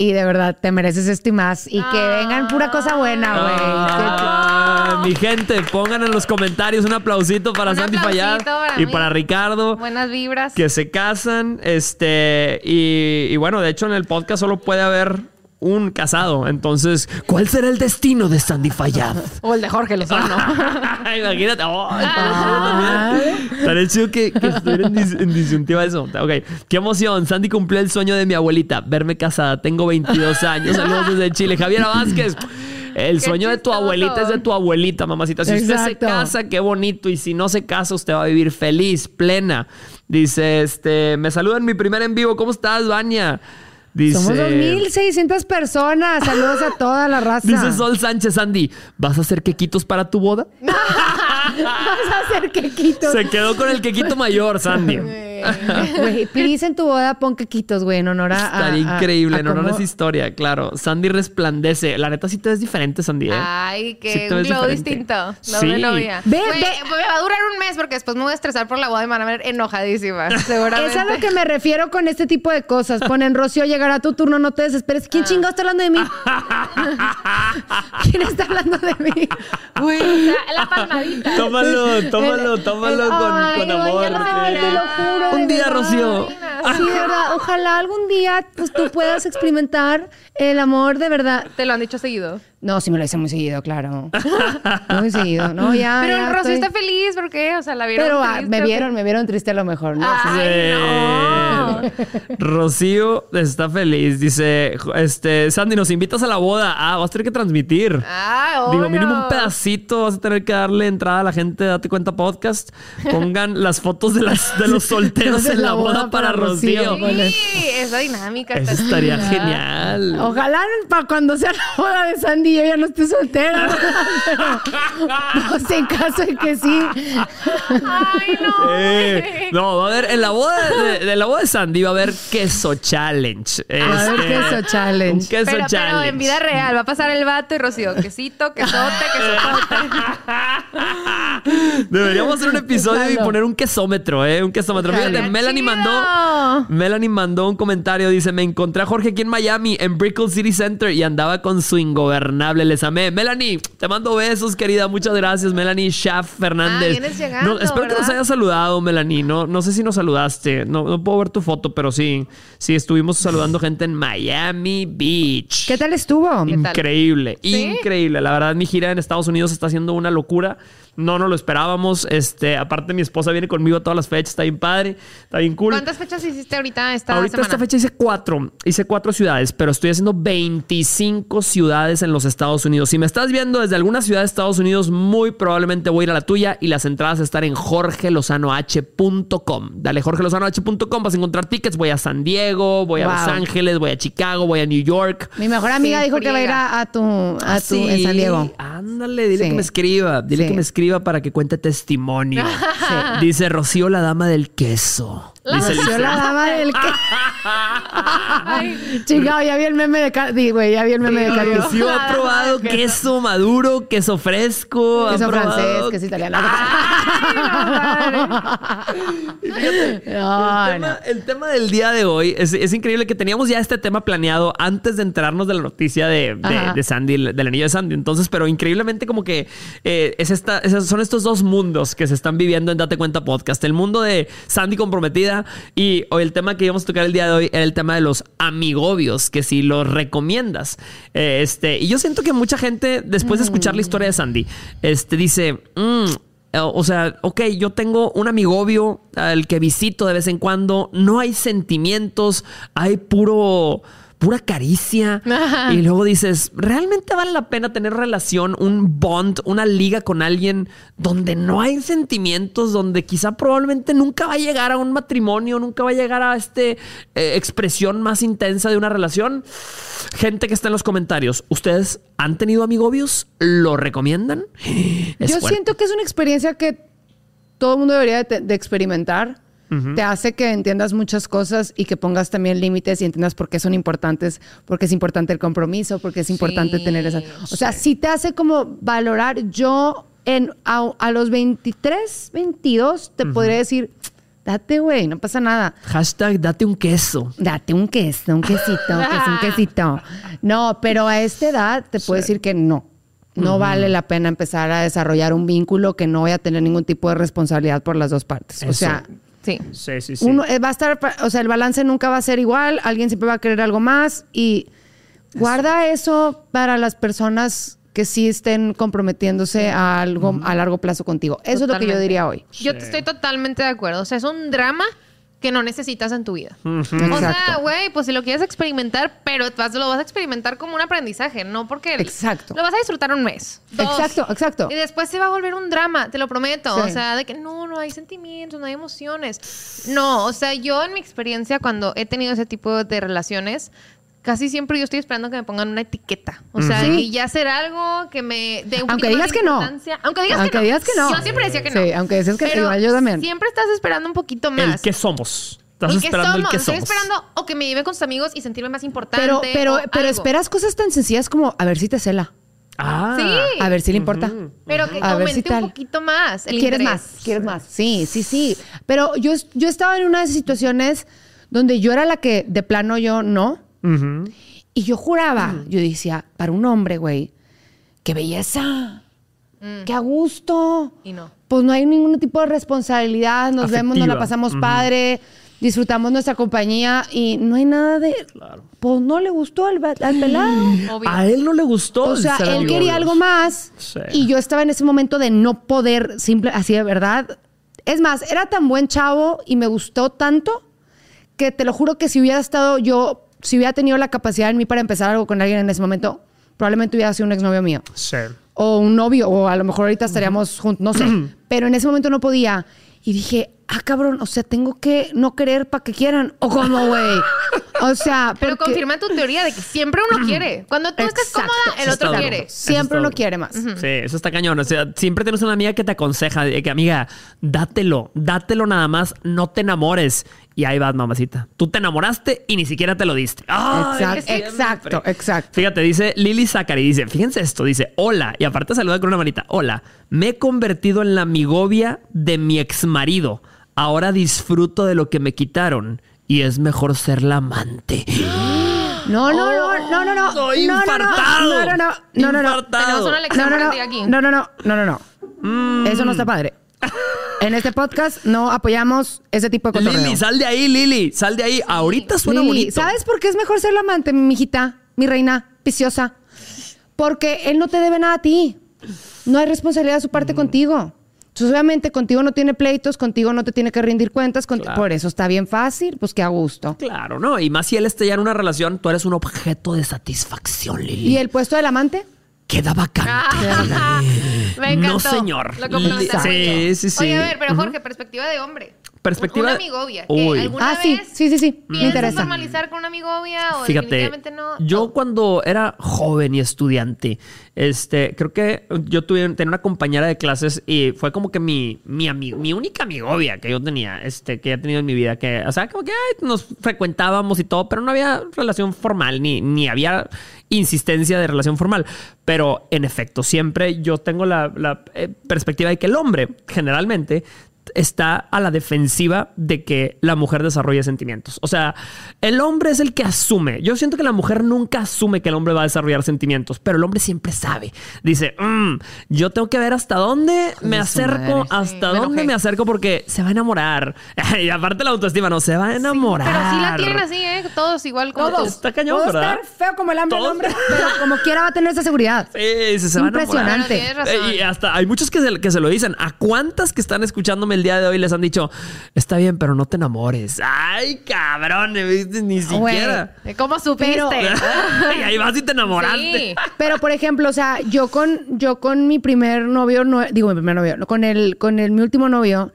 Y de verdad, te mereces esto y más. Y que vengan pura cosa buena, güey. Ah, mi gente, pongan en los comentarios un aplausito para Un Sandy Fallar aplausito para y mí. para Ricardo. Buenas vibras. que se casan, este, y, y bueno, de hecho en el podcast solo puede haber un casado. Entonces, ¿cuál será el destino de Sandy Fayad? O el de Jorge Lozano. Imagínate. Oh, Estaría chido que, que estuviera en, dis- en disyuntiva eso. Ok. Qué emoción. Sandy cumplió el sueño de mi abuelita. Verme casada. Tengo 22 años. Saludos desde Chile. Javiera Vázquez. El Qué sueño de tu abuelita es de tu abuelita, mamacita. Si usted se casa, qué bonito. Y si no se casa, usted va a vivir feliz, plena. Dice, este, me saludan mi primer en vivo. ¿Cómo estás, Vania? Dice, Somos 2.600 personas. Saludos a toda la raza. Dice Sol Sánchez, Sandy, ¿vas a hacer quequitos para tu boda? Vamos a hacer quequitos. Se quedó con el quequito mayor, Sandy. Güey, please en tu boda pon quequitos, güey, en honor a... a- Estaría a- increíble, a en honor a esa historia, claro. Sandy resplandece. La neta sí te ves diferente, Sandy, ¿eh? Ay, Sí que un ves glow distinto. Sí. Doble novia. Ve, Güey, ve. Me va a durar un mes porque después me voy a estresar por la boda y me van a ver enojadísima. Seguramente. Es a lo que me refiero con este tipo de cosas. Ponen, Rocío, llegará tu turno, no te desesperes. Ah. ¿Quién chingado está hablando de mí? ¿Quién está hablando de mí? Güey, la palmadita. Tómalo, tómalo, tómalo el- con, ay, con no, amor. no, sí. te lo juro, Un día. Rocío. Sí, de verdad. Ojalá algún día pues, tú puedas experimentar el amor de verdad. Te lo han dicho seguido. No, sí me lo hice muy seguido, claro. Muy seguido, ¿no? Ya, Pero ya estoy- está feliz porque, o sea, la vieron. Pero ah, me ¿o qué? vieron, me vieron triste a lo mejor, ¿no? Ay, no. Rocío está feliz. Dice, este, Sandy, nos invitas a la boda. Ah, vas a tener que transmitir. Ah, Digo, mínimo un pedacito vas a tener que darle entrada a la gente de Date Cuenta Podcast. Pongan las fotos de, las, de los solteros en la la boda boda para para Rocío. Rocío. Sí, esa dinámica Eso está estaría genial. Ojalá para cuando sea la boda de Sandy yo ya no esté soltera. pues, en caso de que sí. Ay, no. Eh, no, va a haber en la boda de, de la boda de Sandy va a haber queso challenge. Va a haber Este, queso challenge. Un queso Pero, pero challenge. en vida real va a pasar el vato y Rocío. Quesito, quesote, quesote. Deberíamos hacer un episodio y poner un quesómetro, ¿eh? Un quesómetro. Jalo. Fíjate, ¡Qué Melanie chido! mandó. Melanie mandó un comentario. Dice: Me encontré a Jorge aquí en Miami, en Brickell City Center, y andaba con su ingobernable. Les amé. Melanie, te mando besos, querida. Muchas gracias, Melanie Schaff Fernández. Ah, vienes llegando, No, espero que nos hayas saludado, Melanie. No, no sé si nos saludaste. No, no puedo ver tu foto, pero sí. Sí, estuvimos saludando gente en Miami Beach. ¿Qué tal estuvo? Increíble, ¿Sí? increíble. La verdad, mi gira en Estados Unidos está haciendo una locura. No nos lo esperábamos. Este, aparte, mi esposa viene conmigo a todas las fechas. Está bien padre, está bien cool. ¿Cuántas fechas hiciste ahorita esta Ahorita semana? esta fecha hice cuatro. Hice cuatro ciudades, pero estoy haciendo 25 ciudades en los Estados Unidos. Si me estás viendo desde alguna ciudad de Estados Unidos, muy probablemente voy a ir a la tuya y las entradas están en jorgelozanoh.com. Dale, jorgelozanoh.com. Vas a encontrar tickets. Voy a San Diego, voy a. Los Ángeles, voy a Chicago, voy a New York. Mi mejor amiga Sí, dijo que va a ir a, a tu, a tu en San Diego. Ándale, dile Sí. que me escriba. Dile Sí. que me escriba para que cuente testimonio. Dice Rocío, la dama del queso. Rocío, Lisa. la dama del que. Chingado, ya vi el meme de Katy, güey. Ya vi el meme de Katy. Rocío ha probado queso maduro, queso fresco. Queso francés, queso italiano. el, No, tema, no. el tema del día de hoy es, es increíble que teníamos ya este tema planeado antes de enterarnos de la noticia de, de- Sandy, del anillo de Sandy. Entonces, pero increíblemente como que eh, es esta, son estos dos mundos que se están viviendo en Date Cuenta Podcast. El mundo de Sandy comprometida y hoy el tema que íbamos a tocar el día de hoy era el tema de los amigobios, que si los recomiendas. Eh, este, y yo siento que mucha gente, después de escuchar la historia de Sandy, este, dice... "Mm, eh, o sea, ok, yo tengo un amigobio al que visito de vez en cuando. No hay sentimientos, hay puro, pura caricia. Ajá. Y luego dices, ¿realmente vale la pena tener relación, un bond, una liga con alguien donde no hay sentimientos, donde quizá probablemente nunca va a llegar a un matrimonio, nunca va a llegar a este eh, expresión más intensa de una relación? Gente que está en los comentarios, ¿ustedes han tenido amigobios? ¿Lo recomiendan? Es Yo fuerte. siento que es una experiencia que todo el mundo debería de, de experimentar. Te hace que entiendas muchas cosas y que pongas también límites y entiendas por qué son importantes, porque es importante el compromiso, porque es importante Sí. tener esa... O sea, sí te hace como valorar. Yo en, a, a los 23, 22, te podría decir, date, güey, no pasa nada. Hashtag date un queso. Date un queso, un quesito, que es un quesito. No, pero a esta edad te puedo decir que no. No vale la pena empezar a desarrollar un vínculo que no vaya a tener ningún tipo de responsabilidad por las dos partes. O sea, Sí. Sí, sí, sí. uno eh, va a estar, o sea, el balance nunca va a ser igual, alguien siempre va a querer algo más y guarda eso para las personas que sí estén comprometiéndose a algo a largo plazo contigo. Eso es lo que yo diría hoy. Yo te estoy totalmente de acuerdo. O sea, es un drama que no necesitas en tu vida. O sea, güey, pues si lo quieres experimentar, pero vas- lo vas a experimentar como un aprendizaje, no porque Exacto. lo vas a disfrutar un mes. dos, Exacto, exacto. Y después se va a volver un drama, te lo prometo. Sí. O sea, de que no, no hay sentimientos, no hay emociones. No, o sea, yo en mi experiencia cuando he tenido ese tipo de relaciones, casi siempre yo estoy esperando que me pongan una etiqueta. O sea, Sí. y ya hacer algo que me dé un Aunque poquito digas más de que no. importancia. Aunque digas Aunque que no. digas que no. Yo siempre decía que no. Sí, aunque decías que Pero igual yo también. Siempre estás esperando un poquito más. El que somos. Estás El que esperando somos. el que Estoy somos. esperando o que me lleve con sus amigos y sentirme más importante. Pero, pero, o pero algo. esperas cosas tan sencillas como a ver si te cela, Ah. Sí. a ver si le importa. Pero que A ver si aumente tal. un poquito más. El ¿Quieres interés. más? ¿Quieres más? Sí, sí, sí. Pero yo, yo estaba en una de esas situaciones donde yo era la que de plano yo no. Y yo juraba, yo decía, para un hombre, güey, qué belleza, qué a gusto. Y no. Pues no hay ningún tipo de responsabilidad, nos vemos, nos la pasamos padre, disfrutamos nuestra compañía y no hay nada de... Pues no le gustó al, al pelado. Obvio. A él no le gustó. O sea, él quería algo más Sí. y yo estaba en ese momento de no poder, simple, así de verdad. Es más, era tan buen chavo y me gustó tanto que te lo juro que si hubiera estado yo, si hubiera tenido la capacidad en mí para empezar algo con alguien en ese momento, probablemente hubiera sido un exnovio mío. Sí. O un novio, o a lo mejor ahorita estaríamos juntos, no sé. Pero en ese momento no podía. Y dije, ah, cabrón, o sea, tengo que no querer para que quieran. O como, güey. O sea, Pero porque- confirma tu teoría de que siempre uno quiere. Cuando tú estás cómoda, el otro quiere. Siempre uno quiere más. Sí, eso está cañón. O sea, siempre tienes una amiga que te aconseja de que, amiga, dátelo, dátelo nada más, no te enamores. Y ahí vas, mamacita. Tú te enamoraste y ni siquiera te lo diste. ¡Ay, Exacto, exacto, exacto. Fíjate, dice Lili Zachary, dice, fíjense esto, dice, hola, y aparte saluda con una manita, hola, me he convertido en la amigovia de mi ex marido. Ahora disfruto de lo que me quitaron y es mejor ser la amante. No, no, no, no, no, no. Estoy no, no. No, no, no, no, no, no. No, no, no, no, no, no, no, no, no. Eso no está padre. En este podcast no apoyamos ese tipo de cotorreo. Lili, sal de ahí, Lili, sal de ahí. Ahorita suena Lili, bonito. ¿sabes por qué es mejor ser la amante, mi mijita, mi reina viciosa? Porque él no te debe nada a ti. No hay responsabilidad de su Mm. parte contigo. Entonces, obviamente, contigo no tiene pleitos, contigo no te tiene que rendir cuentas. Claro. Por eso está bien fácil, pues que a gusto. Claro, ¿no? Y más si él está ya en una relación, tú eres un objeto de satisfacción, Lili. ¿Y el puesto del amante? Queda vacante. Ah, me encantó. No, señor. Lo Sí, sí, sí. Oye, a ver, pero Jorge, perspectiva de hombre. Perspectiva Una amigovia. ¿Alguna Ah, sí, vez sí, sí, sí. Me piensas interesa. normalizar con una amigovia o Fíjate, definitivamente no? yo cuando era joven y estudiante, este, creo que yo tuve, tenía una compañera de clases y fue como que mi, mi, mi única amigovia que yo tenía, este, que he tenido en mi vida, que, o sea, como que ay, nos frecuentábamos y todo, pero no había relación formal, ni, ni había insistencia de relación formal. Pero en efecto, siempre yo tengo la, la, eh, perspectiva de que el hombre, generalmente, está a la defensiva de que la mujer desarrolle sentimientos. O sea, el hombre es el que asume. Yo siento que la mujer nunca asume que el hombre va a desarrollar sentimientos, pero el hombre siempre sabe. Dice, "Mm, yo tengo que ver hasta dónde me acerco, madre. hasta Sí, dónde me acerco porque se va a enamorar. y aparte la autoestima, no, se va a enamorar. Pero sí la tienen así, ¿eh? Todos igual como Todos. Está cañón, Puedo ¿verdad? estar feo como el hambre hombre, pero como quiera va a tener esa seguridad. Sí, se, se va a enamorar. Impresionante. Eh, Y hasta hay muchos que se, que se lo dicen. ¿A cuántas que están escuchándome el día de hoy les han dicho, está bien, pero no te enamores. Ay, cabrón, ¿viste? ni siquiera. ¿Cómo supiste? Pero- y ahí vas y te enamoraste. Sí. Pero, por ejemplo, o sea, yo con, yo con mi primer novio, no, digo mi primer novio, no, con el, con el, mi último novio,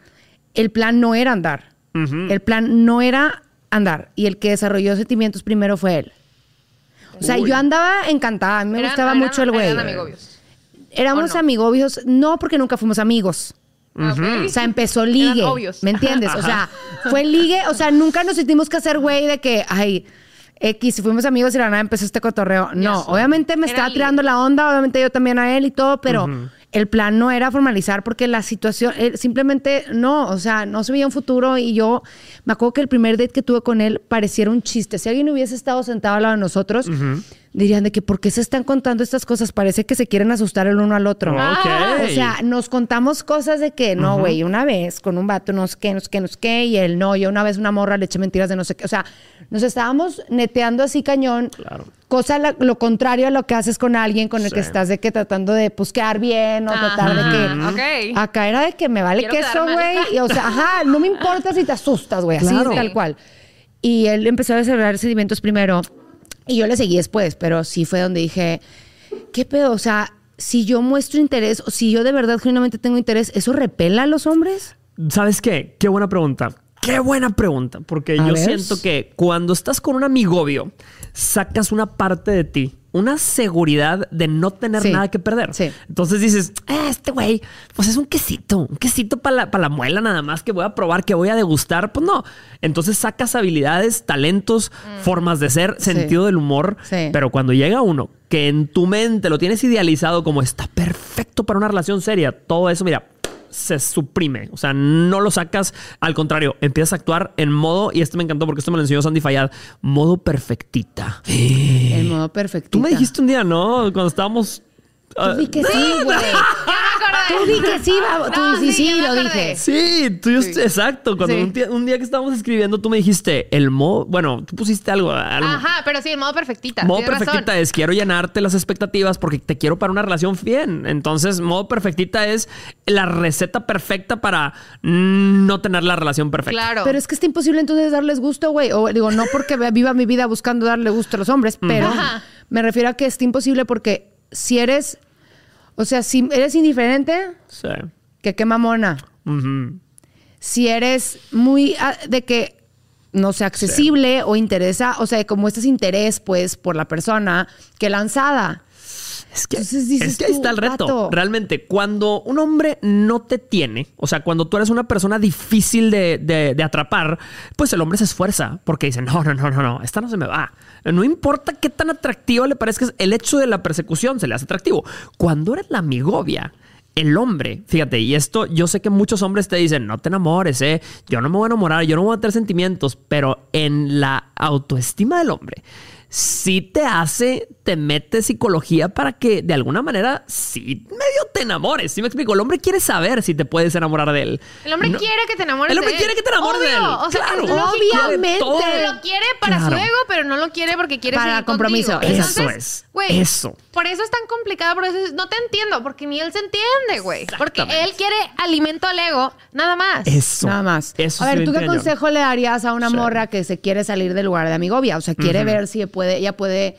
el plan no era andar. El plan no era andar. Y el que desarrolló sentimientos primero fue él. O sea, yo andaba encantada. A mí me Eran- gustaba eran- mucho el güey. eran amigobios. Éramos ¿O no? amigobios, no porque nunca fuimos amigos. Ah. O sea, empezó ligue. Eran obvios. ¿Me entiendes? O sea, fue ligue. O sea, nunca nos sentimos que hacer güey de que, ay, X, fuimos amigos y la nada empezó este cotorreo. No, Yes. obviamente me Era estaba ligue. tirando la onda, obviamente yo también a él y todo, pero el plan no era formalizar porque la situación, él simplemente no, o sea, no se veía un futuro y yo me acuerdo que el primer date que tuve con él pareciera un chiste. Si alguien hubiese estado sentado al lado de nosotros, dirían de que, ¿por qué se están contando estas cosas? Parece que se quieren asustar el uno al otro. O sea, nos contamos cosas de que, no, güey, una vez con un vato, no sé qué, no sé qué, no sé qué, y él, no, yo una vez una morra le eché mentiras de no sé qué. O sea, nos estábamos neteando así cañón. Claro. Cosa la- lo contrario a lo que haces con alguien con el Sí. que estás de que tratando de pues quedar bien o tratar de que... Ajá, ok. Acá era de que me vale Quiero queso, güey. Y, o sea, ajá, no me importa si te asustas, güey. Así, Claro. tal cual. Y él empezó a desarrollar sentimientos primero. Y yo le seguí después, pero sí fue donde dije, ¿qué pedo? O sea, si yo muestro interés, o si yo de verdad genuinamente tengo interés, ¿eso repela a los hombres? ¿Sabes qué? Qué buena pregunta. Qué buena pregunta. Porque A yo ver. siento que cuando estás con un amigobio, sacas una parte de ti, una seguridad de no tener Sí. nada que perder. Sí. Entonces dices, "Ah, este güey, pues es un quesito, un quesito para la, pa' la muela nada más que voy a probar, que voy a degustar. Pues no. Entonces sacas habilidades, talentos, formas de ser, Sí. sentido del humor. Pero cuando llega uno que en tu mente lo tienes idealizado como está perfecto para una relación seria, todo eso, mira, se suprime. O sea, no lo sacas. Al contrario, empiezas a actuar en modo, y este me encantó porque esto me lo enseñó Sandy Fayad, modo perfectita. El modo perfecto. Tú me dijiste un día, ¿no? Cuando estábamos... ah, Tú di que sí, güey. Tú di que sí, vamos. Tú No, sí, sí, sí, ya me lo acordé. dije. Sí, tú yo, exacto. Cuando Sí. un, día, un día que estábamos escribiendo, tú me dijiste, el modo, bueno, tú pusiste algo, algo Ajá, pero sí, el modo perfectita. Modo tienes perfectita razón. es quiero llenarte las expectativas porque te quiero para una relación bien. Entonces, modo perfectita es la receta perfecta para no tener la relación perfecta. Claro. Pero es que está imposible entonces darles gusto, güey. O digo, no porque viva mi vida buscando darle gusto a los hombres, pero Ajá. me refiero a que está imposible porque si eres, o sea, si eres indiferente, Sí. que qué mamona. Si eres muy ah, de que no sea accesible o interesa, o sea, como este interés, pues, por la persona, que lanzada. Es que, Entonces dices es que ahí tú, está el reto. vato. Realmente, cuando un hombre no te tiene, o sea, cuando tú eres una persona difícil de, de- de atrapar, pues el hombre se esfuerza porque dice, no, no, no, no, no, esta no se me va. No importa qué tan atractivo le parezca, el hecho de la persecución se le hace atractivo. Cuando eres la amigovia, el hombre, fíjate, y esto yo sé que muchos hombres te dicen, no te enamores, eh, yo no me voy a enamorar, yo no voy a tener sentimientos, pero en la autoestima del hombre, sí te hace, te mete psicología para que de alguna manera sí medio te enamores. ¿Sí me explico? El hombre quiere saber si te puedes enamorar de él. El hombre No- quiere que te enamores El hombre de él. quiere que te enamores de él. Obvio, O sea, Claro. Obviamente. Lo quiere para Claro. su ego, pero no lo quiere porque quiere Para seguir compromiso. contigo. Eso Entonces, es. Güey, Eso. Por eso es tan complicado, por eso es- no te entiendo, porque ni él se entiende, güey. Porque él quiere alimento al ego, nada más. Eso. Nada más. Eso a ver, ¿tú qué consejo le darías a una Sí. morra que se quiere salir del lugar de amigovia? O sea, quiere ver si puede, ella puede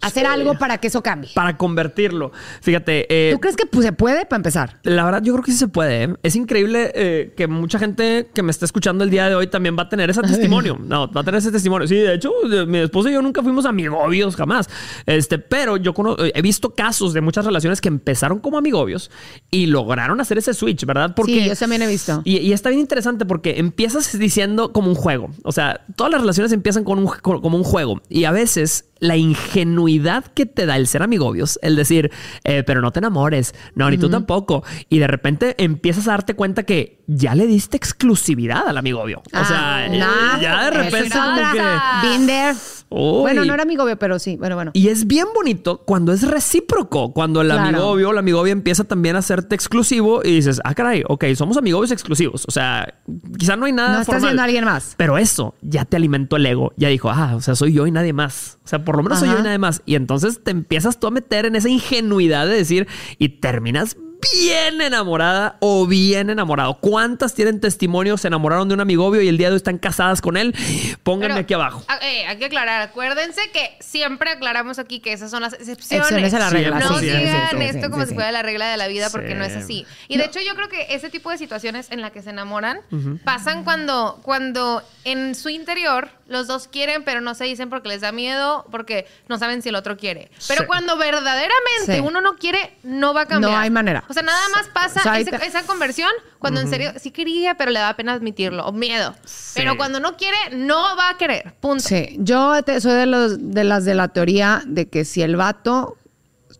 hacer algo para que eso cambie. Para convertirlo. Fíjate. eh, ¿Tú crees que pues, se puede para empezar? La verdad, yo creo que sí se puede. ¿eh? Es increíble eh, que mucha gente que me está escuchando el día de hoy también va a tener ese testimonio. No, va a tener ese testimonio. Sí, de hecho, mi esposa y yo nunca fuimos amigobios jamás. Este, pero yo he visto casos de muchas relaciones que empezaron como amigobios y lograron hacer ese switch, ¿verdad? Sí, yo también he visto. Y, y está bien interesante porque empiezas diciendo como un juego. O sea, todas las relaciones empiezan con un, con- como un juego. Y a veces la ingenuidad que te da el ser amigobios, el decir, eh, pero no te enamores, no, ni tú tampoco. Y de repente empiezas a darte cuenta que ya le diste exclusividad al amigobio. O sea, Ah, ya de repente como que... Been there. Uy. Bueno, no era amigobio, pero sí. Bueno, bueno. Y es bien bonito cuando es recíproco, cuando el Claro. amigobio o la amigovia empieza también a hacerte exclusivo y dices, ah, caray, ok, somos amigobios exclusivos. O sea, quizá no hay nada No estás viendo a alguien más. Pero eso ya te alimentó el ego. Ya dijo, ah, o sea, soy yo y nadie más. O sea, por lo menos soy yo y nadie más. Y entonces te empiezas tú a meter en esa ingenuidad de decir y terminas bien enamorada o bien enamorado. ¿Cuántas tienen testimonios, se enamoraron de un amigovio y el día de hoy están casadas con él? Pónganme Pero, aquí abajo. a- eh, hay que aclarar. Acuérdense que siempre aclaramos aquí que esas son las excepciones. Excepciones a la regla, No sí, esto sí, como sí, si sí. fuera la regla de la vida porque Sí. no es así. Y de hecho yo creo que ese tipo de situaciones en las que se enamoran pasan cuando, cuando en su interior los dos quieren pero no se dicen porque les da miedo, porque no saben si el otro quiere. Pero Sí. cuando verdaderamente Sí. uno no quiere, no va a cambiar. No hay manera. O sea, nada más pasa O sea, ahí ese- te- esa conversión cuando en serio sí quería, pero le da pena admitirlo, o miedo. Pero cuando no quiere, no va a querer. Punto. Sí, yo te- soy de, los, de las de la teoría de que si el vato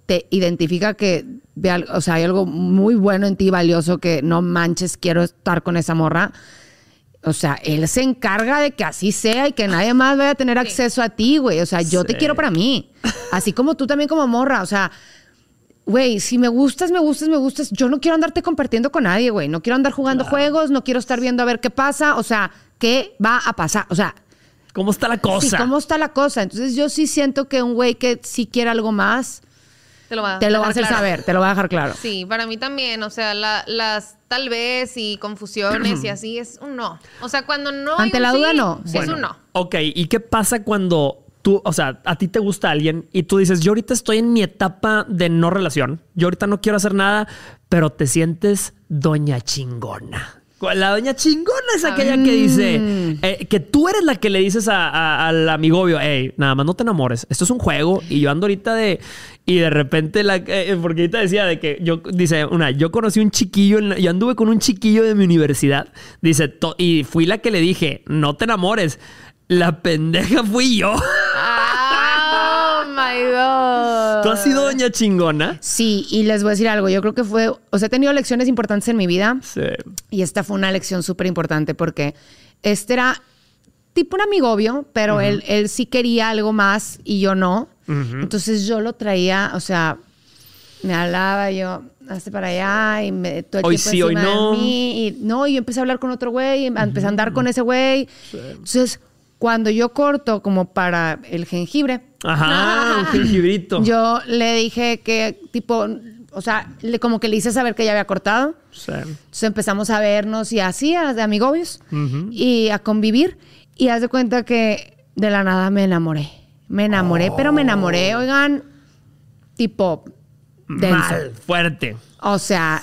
te identifica que ve al- o sea, hay algo muy bueno en ti, valioso, que no manches, quiero estar con esa morra. O sea, él se encarga de que así sea y que nadie más vaya a tener acceso a ti, güey. O sea, yo te quiero para mí. Así como tú también como morra. O sea, güey, si me gustas, me gustas, me gustas. Yo no quiero andarte compartiendo con nadie, güey. No quiero andar jugando juegos, no quiero estar viendo a ver qué pasa. O sea, ¿qué va a pasar? O sea, ¿Cómo está la cosa? Sí, ¿cómo está la cosa? Entonces yo sí siento que un güey que sí quiere algo más, Te lo va, te lo va a hacer claro. saber, te lo va a dejar claro. Sí, para mí también. O sea, la- las tal vez y confusiones y así es un no. O sea, cuando no. hay Ante un la sí, duda, no. Es Bueno, un no. Ok, ¿y qué pasa cuando tú, o sea, a ti te gusta alguien y tú dices, yo ahorita estoy en mi etapa de no relación, yo ahorita no quiero hacer nada, pero te sientes doña chingona? La doña chingona es aquella que dice eh, que tú eres la que le dices a- a- al amigobio, hey, nada más no te enamores, esto es un juego y yo ando ahorita de... Y de repente, la, eh, porque ahorita decía de que yo, dice, una, yo conocí un chiquillo, en la- yo anduve con un chiquillo de mi universidad, dice, to- y fui la que le dije, no te enamores. La pendeja fui yo. My God. ¿Tú has sido doña chingona? Sí, y les voy a decir algo, yo creo que fue, o sea, he tenido lecciones importantes en mi vida Sí. y esta fue una lección súper importante porque este era tipo un amigobio, pero él, él sí quería algo más y yo no. Entonces yo lo traía, o sea, me hablaba yo, hazte para allá y me, todo el Hoy tiempo sí, hoy de no. mí, y no, y yo empecé a hablar con otro güey, empecé a andar con ese güey. Entonces, cuando yo corto como para el jengibre, Ajá, un jengibrito. yo le dije que tipo, o sea, le, como que le hice saber que ya había cortado. Sí. Entonces empezamos a vernos y así, a- de amigobios, y a convivir. Y haz de cuenta que de la nada me enamoré. Me enamoré, pero me enamoré, oigan, tipo denso. Mal, fuerte. O sea,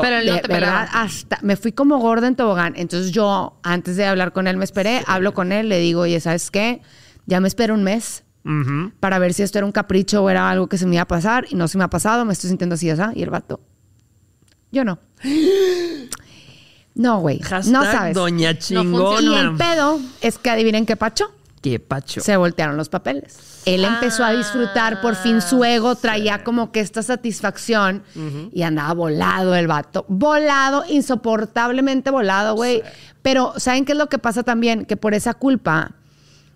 Pero él no de te verdad, hasta me fui como gorda en tobogán. Entonces yo, antes de hablar con él, me esperé, hablo con él, le digo, oye, ¿sabes qué? Ya me espero un mes para ver si esto era un capricho o era algo que se me iba a pasar. Y no se me ha pasado, me estoy sintiendo así, ¿sabes? Y el vato, yo no. No, güey, no sabes. doña y chingona. el pedo es que adivinen qué pacho. Qué pacho. Se voltearon los papeles. Él empezó a disfrutar por fin su ego, traía como que esta satisfacción y andaba volado el vato. Volado, insoportablemente volado, güey. Pero, ¿saben qué es lo que pasa también? Que por esa culpa,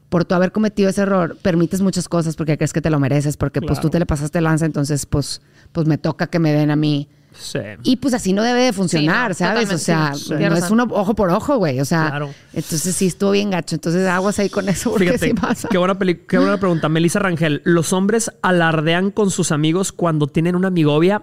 por tú haber cometido ese error, permites muchas cosas porque crees que te lo mereces, porque pues tú te le pasaste lanza, entonces pues, pues me toca que me den a mí. Sí. Y pues así no debe de funcionar, Sí, no, ¿sabes? O sea, sí, no es uno ojo por ojo, güey. O sea, Claro. entonces sí estuvo bien gacho. Entonces aguas ahí con eso porque Fíjate, sí pasa. qué buena, qué buena pregunta. Melissa Rangel, ¿los hombres alardean con sus amigos cuando tienen una amigovia?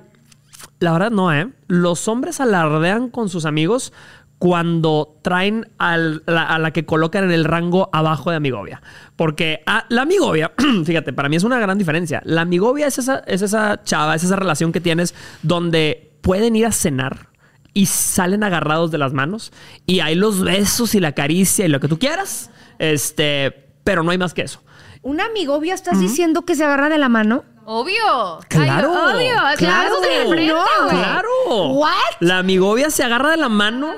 La verdad no, ¿eh? Los hombres alardean con sus amigos cuando traen al- la- a la que colocan en el rango abajo de amigovia. Porque ah, la amigovia, fíjate, para mí es una gran diferencia. La amigovia es esa, es esa chava, es esa relación que tienes donde pueden ir a cenar y salen agarrados de las manos y hay los besos y la caricia y lo que tú quieras. Este, pero no hay más que eso. ¿Un amigovia estás diciendo que se agarra de la mano? Obvio. Claro. Ay, obvio. Claro, Claro, frente, no. Claro. What? La amigovia se agarra de la mano.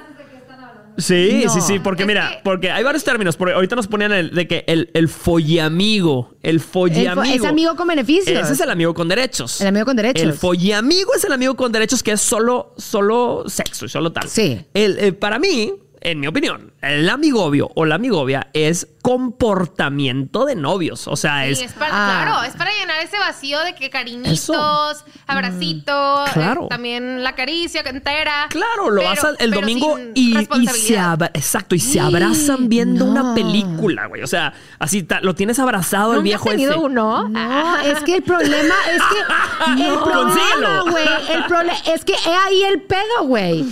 Sí, No. sí, sí, porque Es mira, que- porque hay varios términos. Porque ahorita nos ponían el, de que el, el folliamigo, el El fo- folliamigo. es amigo con beneficios. Ese es el amigo con derechos. El amigo con derechos. El folliamigo es el amigo con derechos que es solo, solo sexo y solo tal. Sí. El, eh, para mí, en mi opinión, el amigobio o la amigovia es comportamiento de novios. O sea, Sí, es. es para, Ah. Claro, es para llenar ese vacío de que cariñitos, Eso. abracitos, Mm, claro. eh, también la caricia entera. Claro, lo pero- vas a- el pero domingo y, y se abra- exacto, y se abrazan viendo no. una película, güey. O sea, así ta- lo tienes abrazado el ¿Nunca viejo has tenido ese. uno? No, es que el problema es que el problema, güey, el problema es que he ahí el pedo, güey.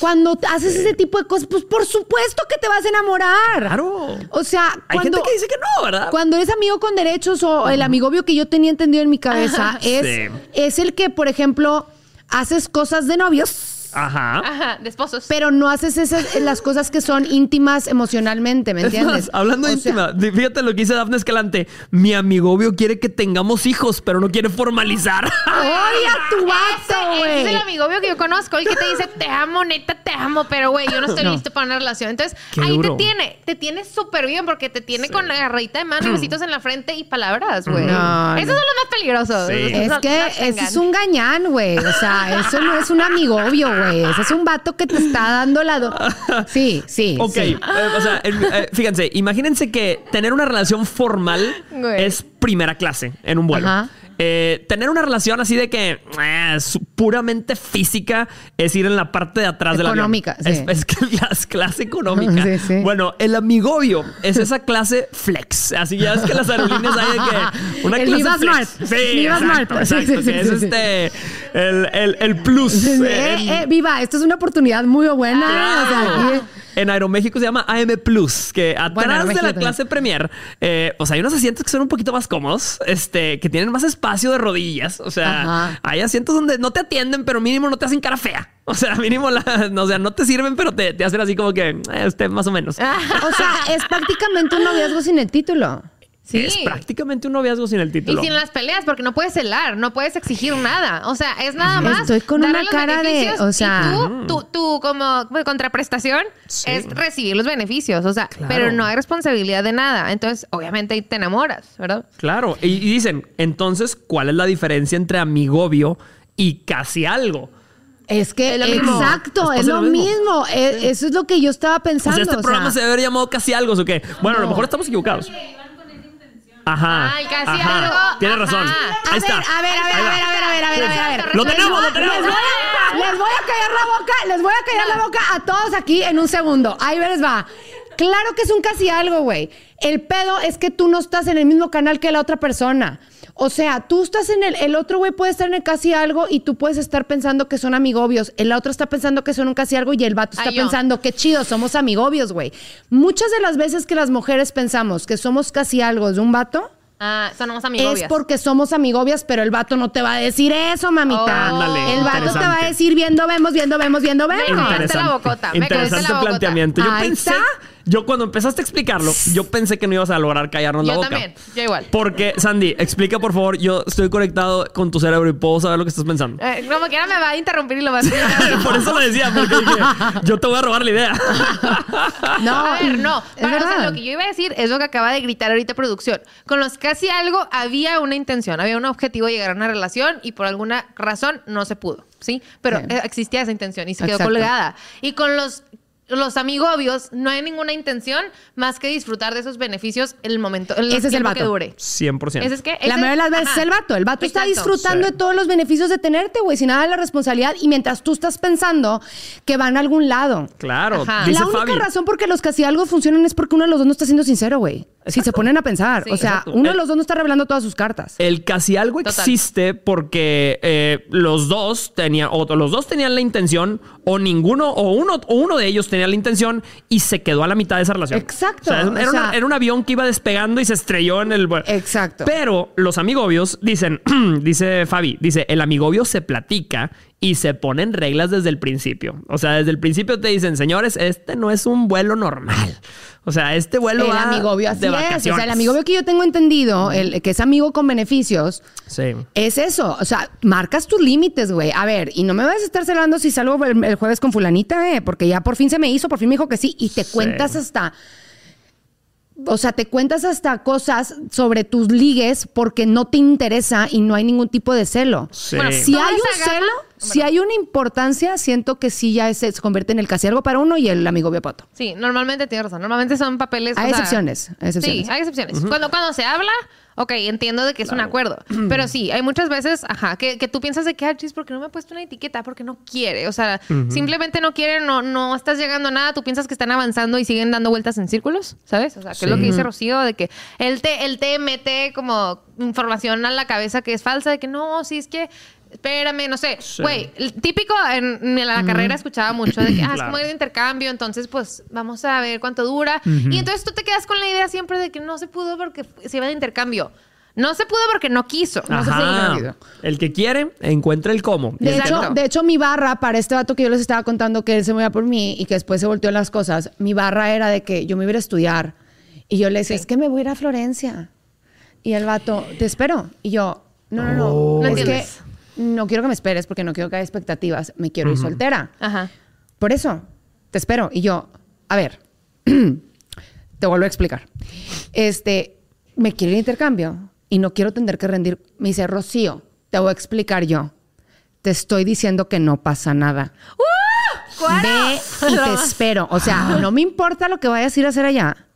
Cuando haces ese tipo de cosas, pues por supuesto que te vas a enamorar. Claro. O sea, Hay gente que dice que no, ¿verdad? cuando eres amigo con derechos o el amigobio que yo tenía entendido en mi cabeza es, Sí. es el que, por ejemplo, haces cosas de novios. Ajá. Ajá, de esposos. Pero no haces esas, las cosas que son íntimas emocionalmente, ¿me Es entiendes? más, hablando de O íntima, fíjate lo que dice Dafne Escalante. Mi amigobio quiere que tengamos hijos, pero no quiere formalizar. ¡Oye a tu vato, ese es el güey! amigobio que yo conozco, el que te dice, te amo, neta, te amo, pero güey, yo no estoy No. listo para una relación. Entonces, Qué ahí duro. te tiene, te tiene súper bien porque te tiene con la agarradita de mano y besitos en la frente y palabras, güey. No, Esos no. son los más peligrosos. Sí. Es que ese es un gañán, güey. O sea, eso no es un amigobio, güey. Ese es un vato que te está dando la... do- Sí, sí, Ok, sí. eh, o sea, eh, fíjense, imagínense que tener una relación formal Güey. es primera clase en un vuelo. Ajá. Eh, tener una relación así de que eh, es puramente física es ir en la parte de atrás de la sí. Es, es la clase económica. Sí, sí. Bueno, el amigobio es esa clase flex. Así ya es que las aerolíneas hay de que una El clase Viva flex. Smart. Sí, Viva exacto, Smart. Exacto, que es este el, el, el plus. Eh, eh, viva, esto es una oportunidad muy buena. O sea, aquí- En Aeroméxico se llama AM Plus, que atrás de Aeroméxico la clase Premier, eh, o sea, hay unos asientos que son un poquito más cómodos, este, que tienen más espacio de rodillas. O sea, Ajá. hay asientos donde no te atienden, pero mínimo no te hacen cara fea. O sea, mínimo, la, no, o sea, no te sirven, pero te, te hacen así como que eh, usted más o menos. o sea, es prácticamente un noviazgo sin el título. Sí. Es prácticamente un noviazgo sin el Y título. sin las peleas, porque no puedes celar, no puedes exigir nada. O sea, es nada más. Estoy con darle una los cara de- beneficios o sea- y tú, tú, tú como contraprestación Sí. es recibir los beneficios. O sea, pero no hay responsabilidad de nada. Entonces, obviamente, ahí te enamoras, ¿verdad? Claro. Y, y dicen, entonces, ¿cuál es la diferencia entre amigobio y casi algo? Es que, Es lo mismo. exacto, Es es, lo lo mismo. mismo. Eh, Eso es lo que yo estaba O pensando. sea, este o programa se debe haber llamado casi algo, ¿o qué? Bueno, a lo mejor estamos equivocados. Ajá. Ay, casi ajá. algo. Tienes Ajá. razón. Ahí está. a ver, a ver, a ver, a ver, a ver, a ver, a ver, a ver. Lo tenemos, lo tenemos. Les voy, a, les voy a callar la boca, les voy a callar la boca a todos aquí en un segundo. Ahí les va. Claro que es un casi algo, güey. El pedo es que tú no estás en el mismo canal que la otra persona. O sea, tú estás en el, el otro güey puede estar en el casi algo y tú puedes estar pensando que son amigobios. El otro está pensando que son un casi algo y el vato está Ay, pensando, qué chido, somos amigobios, güey. Muchas de las veces que las mujeres pensamos que somos casi algo de un vato, Ah, somos amigobias. es porque somos amigobias, pero el vato no te va a decir eso, mamita. Oh. Ándale, el vato te va a decir viendo, vemos, viendo, vemos, viendo, Me vemos. callaste la bocota, me la bocota. planteamiento. Yo Ahí pensé, está. Yo cuando empezaste a explicarlo, yo pensé que no ibas a lograr callarnos la Yo boca. también, yo igual. Porque, Sandy, explica por favor, yo estoy conectado con tu cerebro y puedo saber lo que estás pensando. Eh, como quiera me va a interrumpir y lo va a explicar. por eso lo decía, porque dije, yo te voy a robar la idea. No, A ver, no. Para- o sea, verdad. lo que yo iba a decir es lo que acaba de gritar ahorita producción. Con los casi algo había una intención, había un objetivo de llegar a una relación y por alguna razón no se pudo, ¿sí? Pero Sí. existía esa intención y se quedó Exacto. colgada. Y con los los amigobios no hay ninguna intención más que disfrutar de esos beneficios en el momento, en el Ese es el vato. que dure. 100%. Ese es que La ese- mayoría de las veces es el vato. El vato está disfrutando Sí. de todos los beneficios de tenerte, güey, sin nada de la responsabilidad. Y mientras tú estás pensando que van a algún lado. Claro, dice la única Fabi. razón por que los casi algo funcionan es porque uno de los dos no está siendo sincero, güey. Si se ponen a pensar. Sí. o sea, Exacto. uno de El- los dos no está revelando todas sus cartas. El casi algo Total. existe porque eh, los dos tenían, o los dos tenían la intención, o ninguno, o uno, o uno de ellos tenía la intención y se quedó a la mitad de esa relación. Exacto, O sea, era, o era una- sea- era un avión que iba despegando y se estrelló en el. vuelo. Exacto. Pero los amigobios dicen, dice Fabi, dice, el amigobio se platica y se ponen reglas desde el principio. O sea, desde el principio te dicen, señores, este no es un vuelo normal. O sea, este vuelo el va amigobio así de es. O sea, el amigobio que yo tengo entendido, el que es amigo con beneficios, Sí. es eso. O sea, marcas tus límites, güey. A ver, y no me vas a estar celando si salgo el, el jueves con fulanita, eh, porque ya por fin se me hizo, por fin me dijo que sí, y te cuentas hasta o sea, te cuentas hasta cosas sobre tus ligues porque no te interesa y no hay ningún tipo de celo. Sí. Bueno, Si hay un celo, si hay una importancia, siento que sí ya se, se convierte en el casi algo para uno y el amigo biopato. Sí, normalmente tienes razón. Normalmente son papeles. Hay o sea, excepciones, hay excepciones. Sí, hay excepciones. cuando, cuando se habla, ok, entiendo de que es un acuerdo. Pero sí, hay muchas veces, ajá, que, que tú piensas de que, ah, chis, ¿por qué no me he puesto una etiqueta? Porque no quiere. O sea, simplemente no quiere, no, no estás llegando a nada. Tú piensas que están avanzando y siguen dando vueltas en círculos, ¿sabes? O sea, que es lo que dice Rocío, de que él te, él te mete como información a la cabeza que es falsa, de que no, sí, es que. Espérame, no sé. Sí. Güey, el típico en, en la carrera escuchaba mucho de que, ah, es Claro. como ir de intercambio, entonces pues vamos a ver cuánto dura. Y entonces tú te quedas con la idea siempre de que no se pudo porque se iba de intercambio. No se pudo porque no quiso. No Ajá. El que quiere, encuentra el cómo. De Exacto. hecho, de hecho, mi barra para este vato que yo les estaba contando que él se movía por mí y que después se volteó las cosas, mi barra era de que yo me iba a estudiar. Y yo le decía, Sí. es que me voy a ir a Florencia. Y el vato, te espero. Y yo, no, no, no. Oh. No es que. No quiero que me esperes porque no quiero que haya expectativas. Me quiero ir soltera. Ajá. Por eso, te espero. Y yo, a ver, te vuelvo a explicar. Este, me quiero ir a intercambio y no quiero tener que rendir. Me dice, Rocío, te voy a explicar yo. Te estoy diciendo que no pasa nada. Ve y te espero. O sea, no me importa lo que vayas a ir a hacer allá.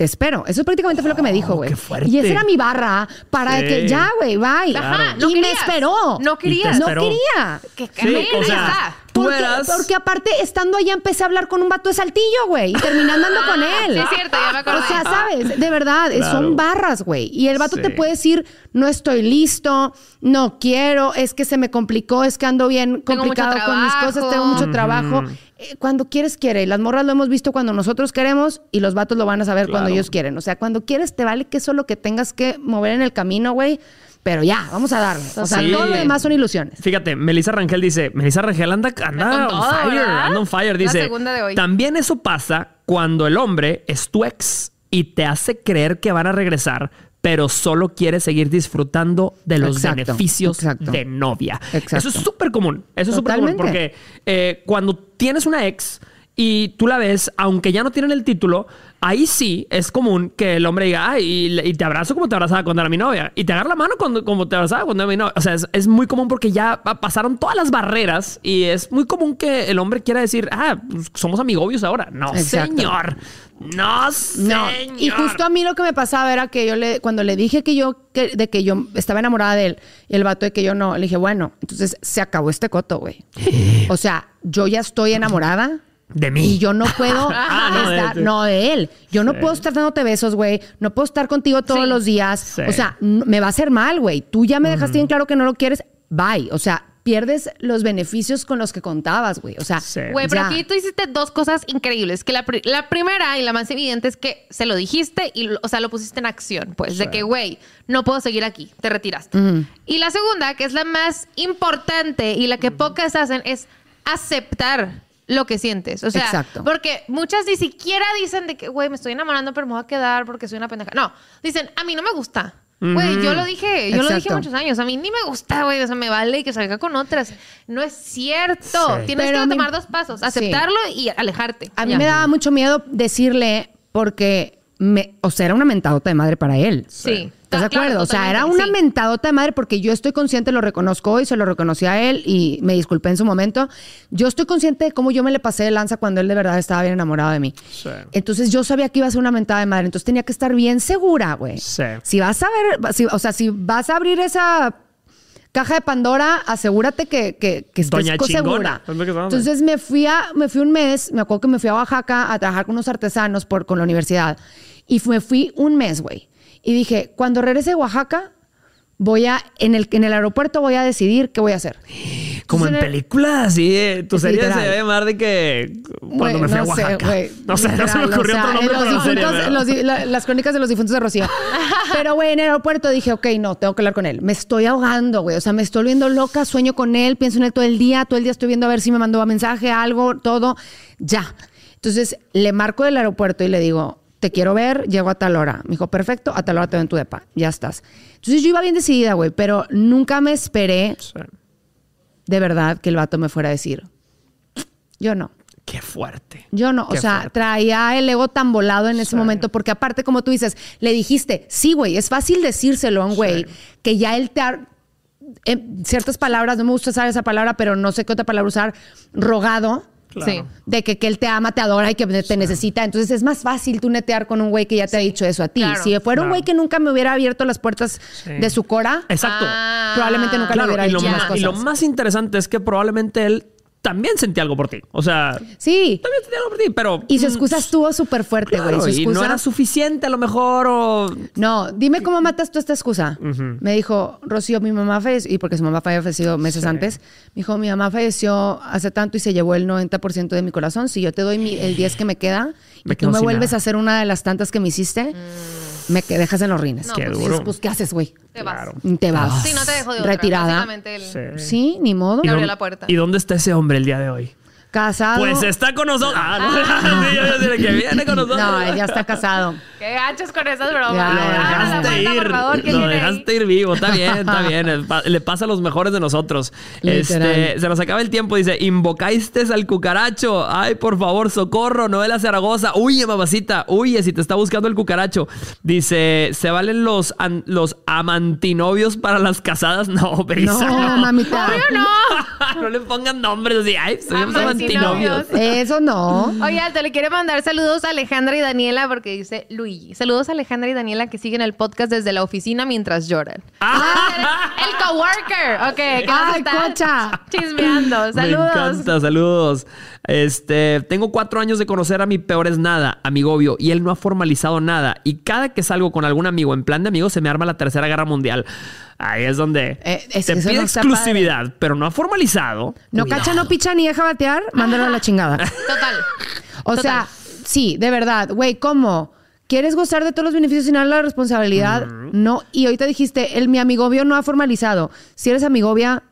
Te espero. Eso prácticamente fue lo que me dijo, güey. qué fuerte. y esa era mi barra para Sí. que ya, güey, bye. Ajá, y no me querías. esperó. No querías. No quería. Que Sí, o sea, tú Porque, eras... porque aparte, estando allá, empecé a hablar con un vato de saltillo, güey. Y terminé andando con Ah, él. sí, es cierto, ya me acordé. O sea, ¿sabes? De verdad, Claro. son barras, güey. Y el vato Sí. te puede decir, no estoy listo, no quiero, es que se me complicó, es que ando bien complicado con mis cosas, tengo mucho trabajo. Eh, Cuando quieres, quiere. Y las morras lo hemos visto cuando nosotros queremos y los vatos lo van a saber cuando ellos quieren. O sea, cuando quieres, te vale que eso lo que tengas que mover en el camino, güey. Pero ya, vamos a darle. O sea, Sí. todo lo demás son ilusiones. Fíjate, Melissa Rangel dice, Melissa Rangel anda, anda on todo, fire, ¿verdad? anda on fire. La Dice, segunda de hoy. también eso pasa cuando el hombre es tu ex y te hace creer que van a regresar, pero solo quiere seguir disfrutando de los Exacto, beneficios exacto. de novia. Exacto. Eso es súper común. Eso es súper común porque eh, cuando tienes una ex y tú la ves, aunque ya no tienen el título, ahí sí es común que el hombre diga, ay, y, te abrazo como te abrazaba cuando era mi novia. Y te agarra la mano cuando, como te abrazaba cuando era mi novia. O sea, es, es muy común porque ya pa- pasaron todas las barreras y es muy común que el hombre quiera decir, ah, pues, somos amigobios ahora. No, Exacto. señor. No, No, señor. y justo a mí lo que me pasaba era que yo le, cuando le dije que yo, que, de que yo estaba enamorada de él, y el vato de que yo no, le dije, bueno, entonces se acabó este coto, güey. O sea, yo ya estoy enamorada. De mí. Y yo no puedo Ah, no, de estar, ti. no de él. Yo no puedo estar dándote besos, güey. No puedo estar contigo todos Sí. los días. Sí. O sea, me va a hacer mal, güey. Tú ya me dejaste bien claro que no lo quieres. Bye. O sea, pierdes los beneficios con los que contabas, güey. O sea, Sí. Güey, pero aquí tú hiciste dos cosas increíbles. Que la, pri- la primera y la más evidente es que se lo dijiste y, lo- o sea, lo pusiste en acción. Pues, de que, güey, no puedo seguir aquí. Te retiraste. Y la segunda, que es la más importante y la que pocas hacen, es aceptar lo que sientes. O sea, Exacto. porque muchas ni siquiera dicen de que, güey, me estoy enamorando, pero me voy a quedar porque soy una pendeja. No, dicen, a mí no me gusta. Güey, yo lo dije, yo lo dije muchos años. A mí ni me gusta, güey. O sea, me vale que salga con otras. No es cierto. Sí. Tienes Pero que mí- tomar dos pasos. sí. Aceptarlo y alejarte. A mí Ya. me daba mucho miedo decirle porque, me, o sea, era una mentadota de madre para él. Sí. ¿Estás de Ah, claro, acuerdo? o sea, era una sí. mentadota de madre porque yo estoy consciente, lo reconozco hoy, se lo reconocí a él y me disculpé en su momento. Yo estoy consciente de cómo yo me le pasé de lanza cuando él de verdad estaba bien enamorado de mí. Sí. Entonces yo sabía que iba a ser una mentada de madre, entonces tenía que estar bien segura, güey. Sí. Si vas a ver, si- o sea, si vas a abrir esa caja de Pandora, asegúrate que, que, que estés Doña segura. Entonces me fui, a, me fui un mes, me acuerdo que me fui a Oaxaca a trabajar con unos artesanos por, con la universidad. Y me fui un mes, güey. Y dije, cuando regrese a Oaxaca, voy a, en el, en el aeropuerto voy a decidir qué voy a hacer. Como en el- películas, así. eh, Tu serie se debe llamar de que cuando Güey, me fui a no sé, Oaxaca. güey. no sé, no se me ocurrió o sea, otro nombre en para la los serie. difuntos- pero- los di- la- las crónicas de los difuntos de Rocío. Pero, güey, en el aeropuerto dije, ok, no, tengo que hablar con él. Me estoy ahogando, güey. O sea, me estoy volviendo loca, sueño con él, pienso en él todo el día. Todo el día estoy viendo a ver si me mandó mensaje, algo, todo. Ya. Entonces, le marco del aeropuerto y le digo, te quiero ver, llego a tal hora. Me dijo, perfecto, a tal hora te veo en tu depa. Ya estás. Entonces, yo iba bien decidida, güey, pero nunca me esperé Sí. de verdad que el vato me fuera a decir, yo no. Qué fuerte. Yo no, o sea, fuerte. traía el ego tan volado en ese Sí. momento, porque aparte, como tú dices, le dijiste, sí, güey, es fácil decírselo a un güey, que ya él te ha, en ciertas palabras, no me gusta usar esa palabra, pero no sé qué otra palabra usar, rogado, Claro. Sí. de que, que él te ama, te adora y que te necesita. Entonces es más fácil tú netear con un güey que ya te ha dicho eso a ti. claro. si fuera un güey que nunca me hubiera abierto las puertas Sí. de su cora, Exacto. Ah. probablemente nunca Claro, le hubiera dicho más, cosas. y lo más interesante es que probablemente él también sentía algo por ti. O sea, Sí. también sentía algo por ti, pero. Y su mm, excusa estuvo súper fuerte, güey. claro, y no excusa- era suficiente a lo mejor o. No, dime cómo matas tú esta excusa. Me dijo, Rocío, mi mamá falleció, y porque su mamá falleció meses antes, me dijo, mi mamá falleció hace tanto y se llevó el 90% de mi corazón. Si yo te doy mi- el 10 que me queda Me y tú me vuelves nada. a hacer una de las tantas que me hiciste, me que- dejas en los rines. No, Qué pues, duro. Pues, ¿qué haces, güey? Te vas. Claro. Te vas. Sí, no te dejo de otra. Retirada. Sí. Sí, ni modo. ¿Y abrió la puerta. ¿Y dónde está ese hombre el día de hoy? Casado. Pues está con nosotros. Ah, no. Sí, yo decía que viene con nosotros. No, él ya está casado. Qué gachos con esas bromas. Ya, Lo Ah, dejaste ir. por favor, ¿quién Lo ahí? dejaste ir vivo. Está bien, está bien. Le pasa a los mejores de nosotros. Literal. Este, se nos acaba el tiempo. Dice: Invocaste al cucaracho. Ay, por favor, socorro. Noela Zaragoza. Huye, mamacita. Huye si te está buscando el cucaracho. Dice: ¿Se valen los, an- los amantinovios para las casadas? No, Brisa. No, mamita. No. no le pongan nombres así. Ay, somos Amantinovios. Amantinovios. Eso no. Oye, te le quiere mandar saludos a Alejandra y Daniela porque dice Luigi. Saludos a Alejandra y Daniela que siguen el podcast desde la oficina mientras lloran. Ah. el coworker. Ok, que nos Ay, está cocha. chismeando. Me Saludos. encanta, saludos. Este, tengo cuatro años de conocer a mi peor es nada, amigobio, y él no ha formalizado nada. Y cada que salgo con algún amigo en plan de amigos, se me arma la tercera guerra mundial. Ahí es donde Eh, es te pide no exclusividad, pero no ha formalizado. No Cuidado. cacha, no picha ni deja batear, mándalo a la chingada. Total. O Total. sea, sí, de verdad, güey, ¿cómo? ¿Quieres gozar de todos los beneficios sin la responsabilidad? No. Y ahorita dijiste, el mi amigobio no ha formalizado. Si eres amigobia,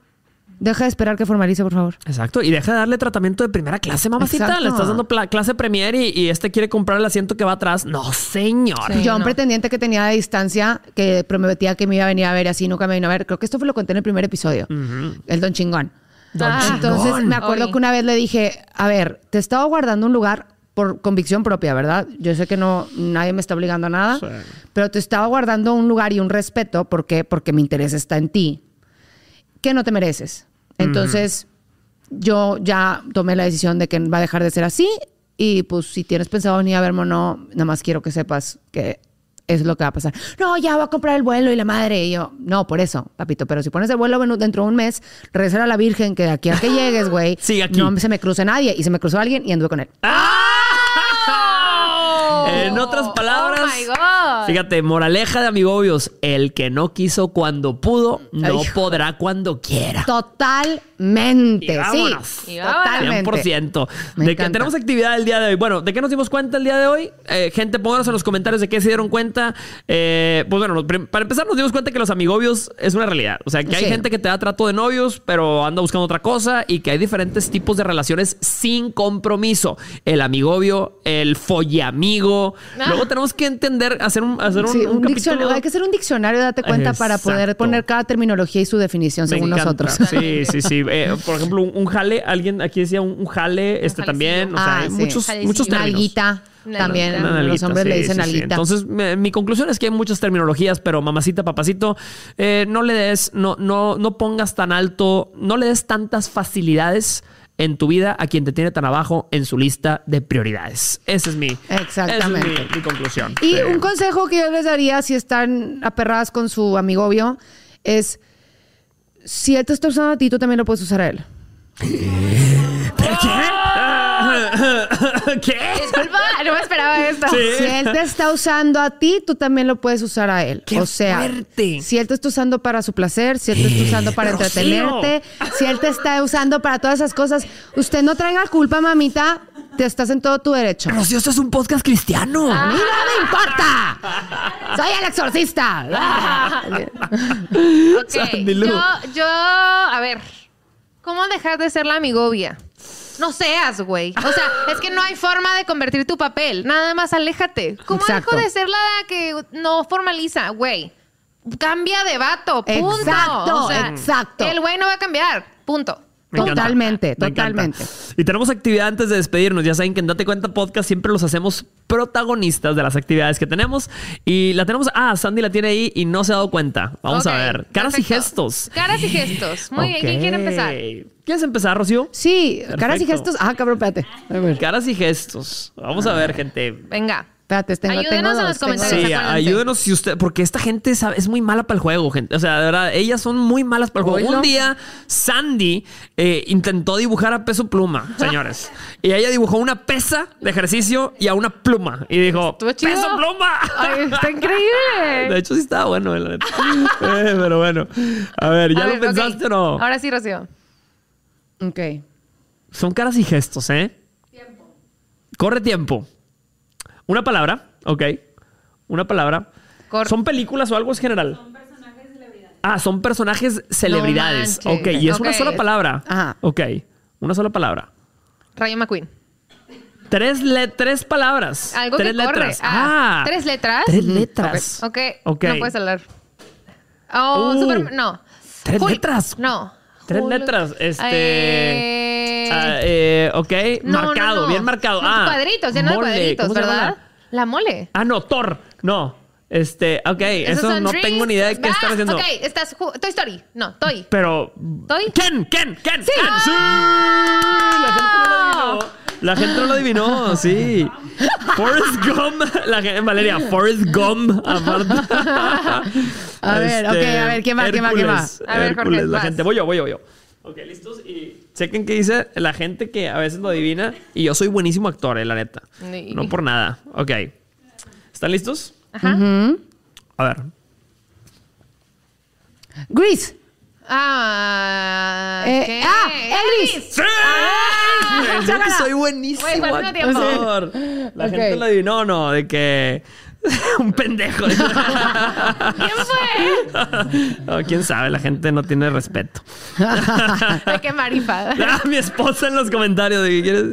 deja de esperar que formalice, por favor. Exacto, y deja de darle tratamiento de primera clase, mamacita. Exacto. Le estás dando clase premier y, y este quiere comprar el asiento que va atrás. No, señor. Sí. Yo, un no. pretendiente que tenía de distancia, que prometía que me iba a venir a ver y así nunca me vino a ver. Creo que esto fue lo conté en el primer episodio. El Don Chingón. Ah, Entonces Chingón. me acuerdo Oye. que una vez le dije, a ver, te estaba guardando un lugar por convicción propia, ¿verdad? Yo sé que no, nadie me está obligando a nada, Sí. pero te estaba guardando un lugar y un respeto, ¿por qué? Porque mi interés está en ti, que no te mereces. Entonces, yo ya tomé la decisión de que va a dejar de ser así y pues si tienes pensado venir a verme o no, nada más quiero que sepas que es lo que va a pasar. No, ya voy a comprar el vuelo y la madre. Y yo, no, por eso, papito. Pero si pones el vuelo dentro de un mes, regresar a la Virgen, que de aquí a que llegues, güey, no se me cruce nadie. Y se me cruzó alguien y anduve con él. En otras palabras, Oh my God. fíjate, moraleja de amigobios, el que no quiso cuando pudo, no podrá cuando quiera. Totalmente, Y sí. vámonos. Y vámonos. Totalmente. 100%. Me de que tenemos actividad el día de hoy. Bueno, ¿de qué nos dimos cuenta el día de hoy? Eh, gente, pónganos en los comentarios de qué se dieron cuenta. Eh, pues bueno, para empezar nos dimos cuenta que los amigobios es una realidad. O sea, que hay Sí. gente que te da trato de novios, pero anda buscando otra cosa y que hay diferentes tipos de relaciones sin compromiso. El amigobio, el Ah. Luego tenemos que entender, hacer un, hacer un, Sí, un un capítulo- diccionario. Hay que hacer un diccionario, date cuenta, para poder poner cada terminología y su definición Me según encanta. nosotros. Sí, sí, sí. Eh, por ejemplo, un, un jale, alguien aquí decía un, un jale, este también. O sea, Ah, hay sí. muchos, Jalecillo. muchos términos. Nalguita. Una También los hombres le dicen sí. Entonces, me- mi conclusión es que hay muchas terminologías, pero mamacita, papacito, eh, no le des, no, no, no pongas tan alto, no le des tantas facilidades en tu vida a quien te tiene tan abajo en su lista de prioridades. Esa es mi, Exactamente. esa es mi, mi conclusión. Y Sí. un consejo que yo les daría si están aperradas con su amigobio es si él te está usando a ti, tú también lo puedes usar a él. ¿Qué? Disculpa, no me esperaba esto. Sí. Si él te está usando a ti, tú también lo puedes usar a él. ¡Qué o sea, fuerte! si él te está usando para su placer, si él te está usando para Rocío. entretenerte, si él te está usando para todas esas cosas, usted no traiga culpa, mamita. Te estás en todo tu derecho. Rocío, esto es un podcast cristiano. ¡A mí no me importa! ¡Soy el exorcista! Ok, yo, yo, a ver, ¿cómo dejar de ser la amigobia? No seas, güey. O sea, es que no hay forma de convertir tu papel. Nada más aléjate. ¿Cómo Exacto. dejo de ser la que no formaliza, güey? Cambia de vato, punto. Exacto, O sea, exacto. El güey no va a cambiar, punto. Me encanta. Totalmente, Me encanta. totalmente. Y tenemos actividad antes de despedirnos. Ya saben que en Date Cuenta Podcast siempre los hacemos protagonistas de las actividades que tenemos. Y la tenemos. Ah, Sandy la tiene ahí y no se ha dado cuenta. Vamos a ver. Caras y gestos. Caras y gestos. Muy bien. ¿Quién quiere empezar? ¿Quieres empezar, Rocío? Sí, caras y gestos. Ah, cabrón, espérate. A ver, Caras y gestos. Vamos a ver, gente. Venga. espérate, tengo, Ayúdenos tengo en los comentarios. Sí, ayúdenos si usted, porque esta gente sabe- es muy mala para el juego, gente. O sea, de verdad, ellas son muy malas para el juego. Un día, Sandy eh, intentó dibujar a peso pluma, señores. y ella dibujó una pesa de ejercicio y a una pluma. Y dijo. ¡peso pluma! Ay, está increíble. De hecho, sí estaba bueno. la neta. Eh, pero bueno. A ver, ¿ya A lo ver, pensaste o no? Ahora sí, Rocío. Ok. Son caras y gestos, ¿eh? Tiempo. Corre tiempo. Una palabra, ok. Una palabra. Cor- ¿Son películas o algo es general? Son personajes celebridades. Ah, son personajes celebridades. No ok, y es una sola palabra. Ajá. Ok, una sola palabra. Rayo McQueen. Tres, le- tres palabras. Algo tres que corre. letras. Ah, Ah, ¿Tres letras? Tres letras. Ok. Ok. No puedes hablar. Oh, Uh. super. No. Tres letras. No. Tres letras, este- Eh, Ah, eh, ok, no, marcado, no. bien marcado. Ah, cuadritos, lleno de cuadritos, ¿Cómo se llama ¿verdad? la- La mole. Ah, no, Thor. No. Este, ok, eso no tengo ni idea de qué Ah, están haciendo. Ok, estás. Toy Story. No, Toy. Pero. ¿Toy? Ken, Ken, Ken. Sí. La gente no lo adivinó. La gente no lo adivinó, sí. Forrest Gump. La gente, Valeria, Forrest Gump. aparte. A ver, ok, a ver, ¿quién va, quién va, quién va? A ver, Jorge, la vas. gente. Voy yo, voy yo, voy yo. Ok, listos. Y chequen qué dice la gente que a veces lo adivina. Y yo soy buenísimo actor, eh, la neta. No por nada. Ok. ¿Están listos? Ajá. A ver. Grease. Ah. Eh, ¿qué? ah, Elvis. ¡Sí! Creo que chácala. soy buenísimo. La gente lo adivinó, ¿no? De que... Un pendejo. ¿Quién fue? No, quién sabe, la gente no tiene respeto. De qué marifa. Ah, mi esposa en los comentarios de que quieres.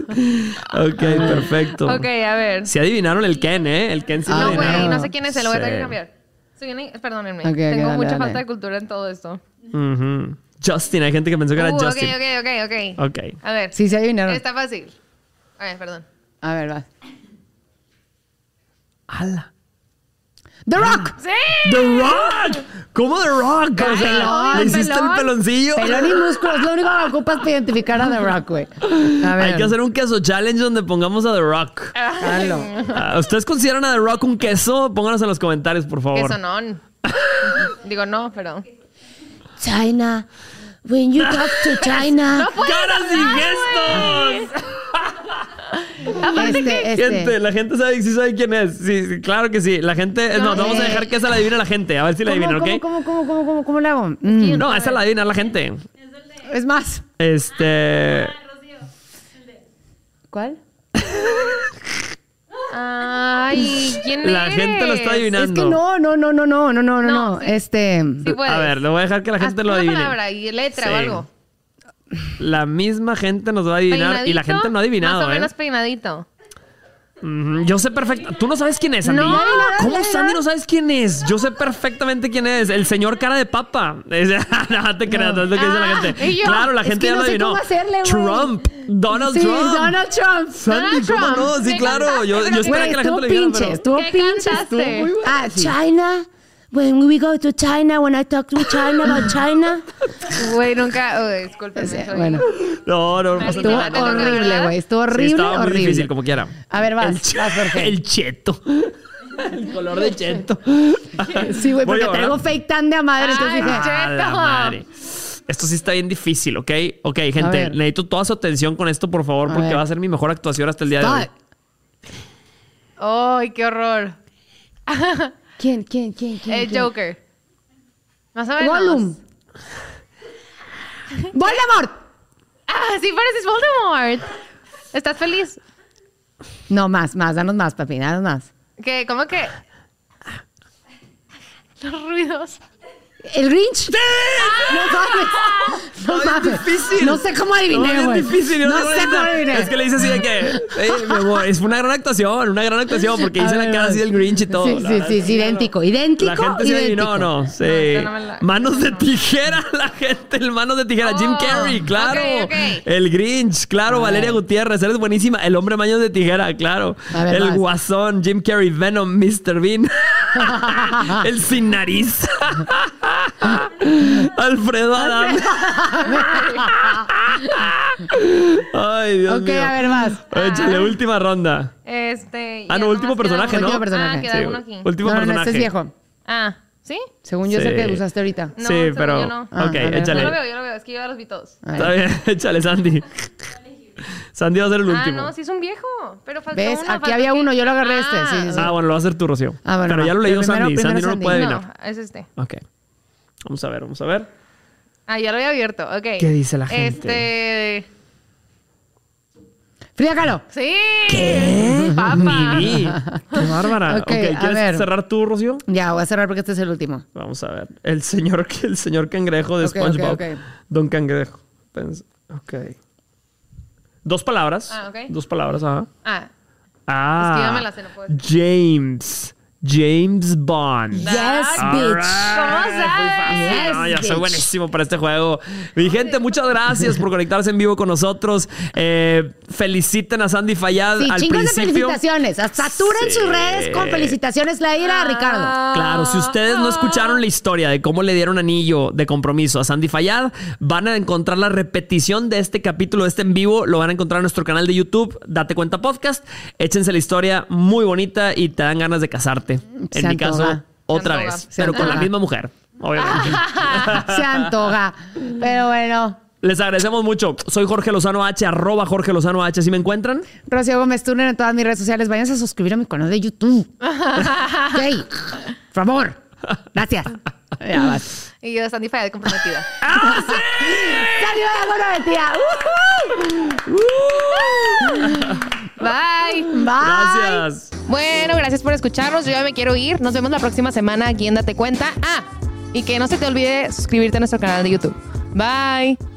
Ok, perfecto. Ok, a ver. Si adivinaron el Ken, ¿eh? El Ken sí lo No, güey, no sé quién es él, lo voy a tener que cambiar. Perdónenme. Ok, ok, Tengo dale, mucha dale. falta de cultura en todo esto. Justin, hay gente que pensó que era Uh, ok, Justin. ok, ok, ok. Ok. A ver. Sí, se adivinaron. Está fácil. A ver, perdón. A ver, va. ¡Hala! The Rock. ¡Sí! ¡The Rock! ¿Cómo The Rock? O sea, Pelón, ¿le hiciste pelón. el peloncillo? Pelón y músculos. Lo único que ocupas para identificar a The Rock, güey. A ver. Hay que hacer un queso challenge donde pongamos a The Rock. Hazlo. Ah, ¿Ustedes consideran a The Rock un queso? Pónganos en los comentarios, por favor. Que sonón. Digo, no, pero. China. When you talk to China. ¡No puedo ¡Caras y hablar, Este, este. Gente, la gente sabe, sí sabe quién es. Sí, sí, claro que sí. La gente. No, No, vamos a eh. dejar que esa la adivine la gente. A ver si la ¿Cómo, adivinan, cómo, ¿ok? cómo, cómo, cómo, cómo, cómo le hago? Mm. No, esa la adivina la gente. Es más. Este. ¿Cuál? Ay, ¿quién La eres? gente lo está adivinando. Es que no, no, no, no, no, no, no, no. Este. Sí. A ver, le voy a dejar que la gente Haz lo una adivine. palabra y letra Sí. o algo. La misma gente nos va a adivinar y la gente no ha adivinado, Más o ¿eh? peinadito. Yo sé perfecto. Tú no sabes quién es, Sandy. No. ¿Cómo Sandy no sabes quién es? Yo sé perfectamente quién es. El señor cara de papa. Es- no te creas, no es lo que dice la gente. ¿y yo? Claro, la Es gente que ya no lo adivinó. cómo hacerle. Trump. Donald sí, Trump. Donald Trump. Sandy, Donald ¿cómo no? Trump. Sí, ¿Qué claro. cantaste? Yo, yo esperaba que la gente lo adivinara, pero... estuvo ¿Qué pinche. cantaste? Estuvo muy bueno. Ah, China. When we go to China, when I talk to China about China. Güey, nunca. Oh, discúlpeme. Sí, soy- bueno, No, no, no pasa estuvo nada. Horrible, güey. Estuvo Sí, horrible, muy horrible. difícil, como quiera. A ver, vas, El, vas, Jorge. el cheto. El color de cheto. Sí, güey, porque yo, traigo fake tan de madre. Entonces Ay, dije, che. A Cheto. madre. Esto sí está bien difícil, ¿ok? Ok, gente, necesito toda su atención con esto, por favor, A porque ver. va a ser mi mejor actuación hasta el día de hoy. Ay, qué horror. ¿Quién, quién, quién, quién? El quién? Joker. Más o menos. Gollum. Voldemort. Ah, sí pareces Voldemort. ¿Estás feliz? No, más, más, danos más, papi, danos más. ¿Qué? ¿Cómo que? Los ruidos. ¿El Grinch? No mames. No bien mames. difícil. No sé cómo adiviné, güey. difícil. yo No tengo sé cómo adiviné. Es que le dice así de que, "Ey, mi amor, es una gran actuación, una gran actuación, porque hice la cara así del Grinch y todo. Sí, sí, sí, es sí, idéntico, no. idéntico, La gente sí idéntico. no, sí. no me la- Manos de tijera, la gente, el manos de tijera. Jim Oh, Carrey, claro. El Grinch, claro. Valeria Gutiérrez, eres buenísima. El hombre manos de tijera, claro. Ver, el vas. guasón, Jim Carrey, Venom, Mr. Bean. el sin nariz. Alfredo Adame. Ay, Dios Ok, mío. a ver, vas. Échale, última ronda. Este. Ah, no, último personaje. ¿no? Último personaje. Ah, queda Sí, uno aquí. último no, no, no, personaje. este es viejo. Ah, ¿sí? Según yo es el Sí. que usaste ahorita. No, sí, según pero. yo no. Ah, ok, ver. échale. Yo lo veo, yo lo veo. Es que yo ya los vi todos. A ver. Está bien, échale, Sandy. Sandy va a ser el Ah, último. no, sí es un viejo. Pero faltó ¿Ves? uno. Aquí había que- uno, yo lo agarré este, sí, sí, sí. Ah, bueno, lo va a hacer tu Rocío. Ah, bueno, Pero va. ya lo leyó primero- Sandy. primero Sandy no lo Sandy. puede adivinar. No, es este. Ok. Vamos a ver, vamos a ver. Ah, ya lo había abierto. Ok. ¿Qué dice la gente? Este. Frida Kahlo. Sí. ¿Qué? Papa. Vivi. Qué bárbara. Ok, ok, a ¿quieres ver. cerrar tú, Rocío? Ya, voy a cerrar porque este es el último. Vamos a ver. El señor, el señor cangrejo de Ok, ok, SpongeBob. ok. Don Cangrejo. Ok. Dos palabras. Ah, ok. Dos palabras, ajá. Ah, Ah. Es que ya me la sé, no puedo James. James Bond. Yes, All bitch. right. ¿Cómo Muy fácil, sabes? ¿no? Ya Yes, soy buenísimo para este juego. Mi gente, muchas gracias por conectarse en vivo con nosotros. Eh, feliciten a Sandy Fayad Sí, al chingos de principio. felicitaciones. Saturen Sí. sus redes con felicitaciones. La ira a Ricardo. Claro, si ustedes no escucharon la historia de cómo le dieron anillo de compromiso a Sandy Fayad, van a encontrar la repetición de este capítulo, de este en vivo, lo van a encontrar en nuestro canal de YouTube, Date Cuenta Podcast. Échense la historia muy bonita y te dan ganas de casarte. Se en mi antoja. caso, otra vez, Se pero con la misma mujer, obviamente. Se antoja. Pero bueno. Les agradecemos mucho. Soy Jorge Lozano H, arroba Jorge Lozano H. ¿Sí me encuentran? Rocío Gómez Turner en todas mis redes sociales. Váyanse a suscribir a mi canal de YouTube. Ok. Por favor. Gracias. Ya vas. Y yo, Sandy Fayad, comprometida. ¡Salió la comprometida! Bye. Bye. Gracias. Bueno, gracias por escucharnos. Yo ya me quiero ir. Nos vemos la próxima semana aquí en Date Cuenta. Ah, y que no se te olvide suscribirte a nuestro canal de YouTube. Bye.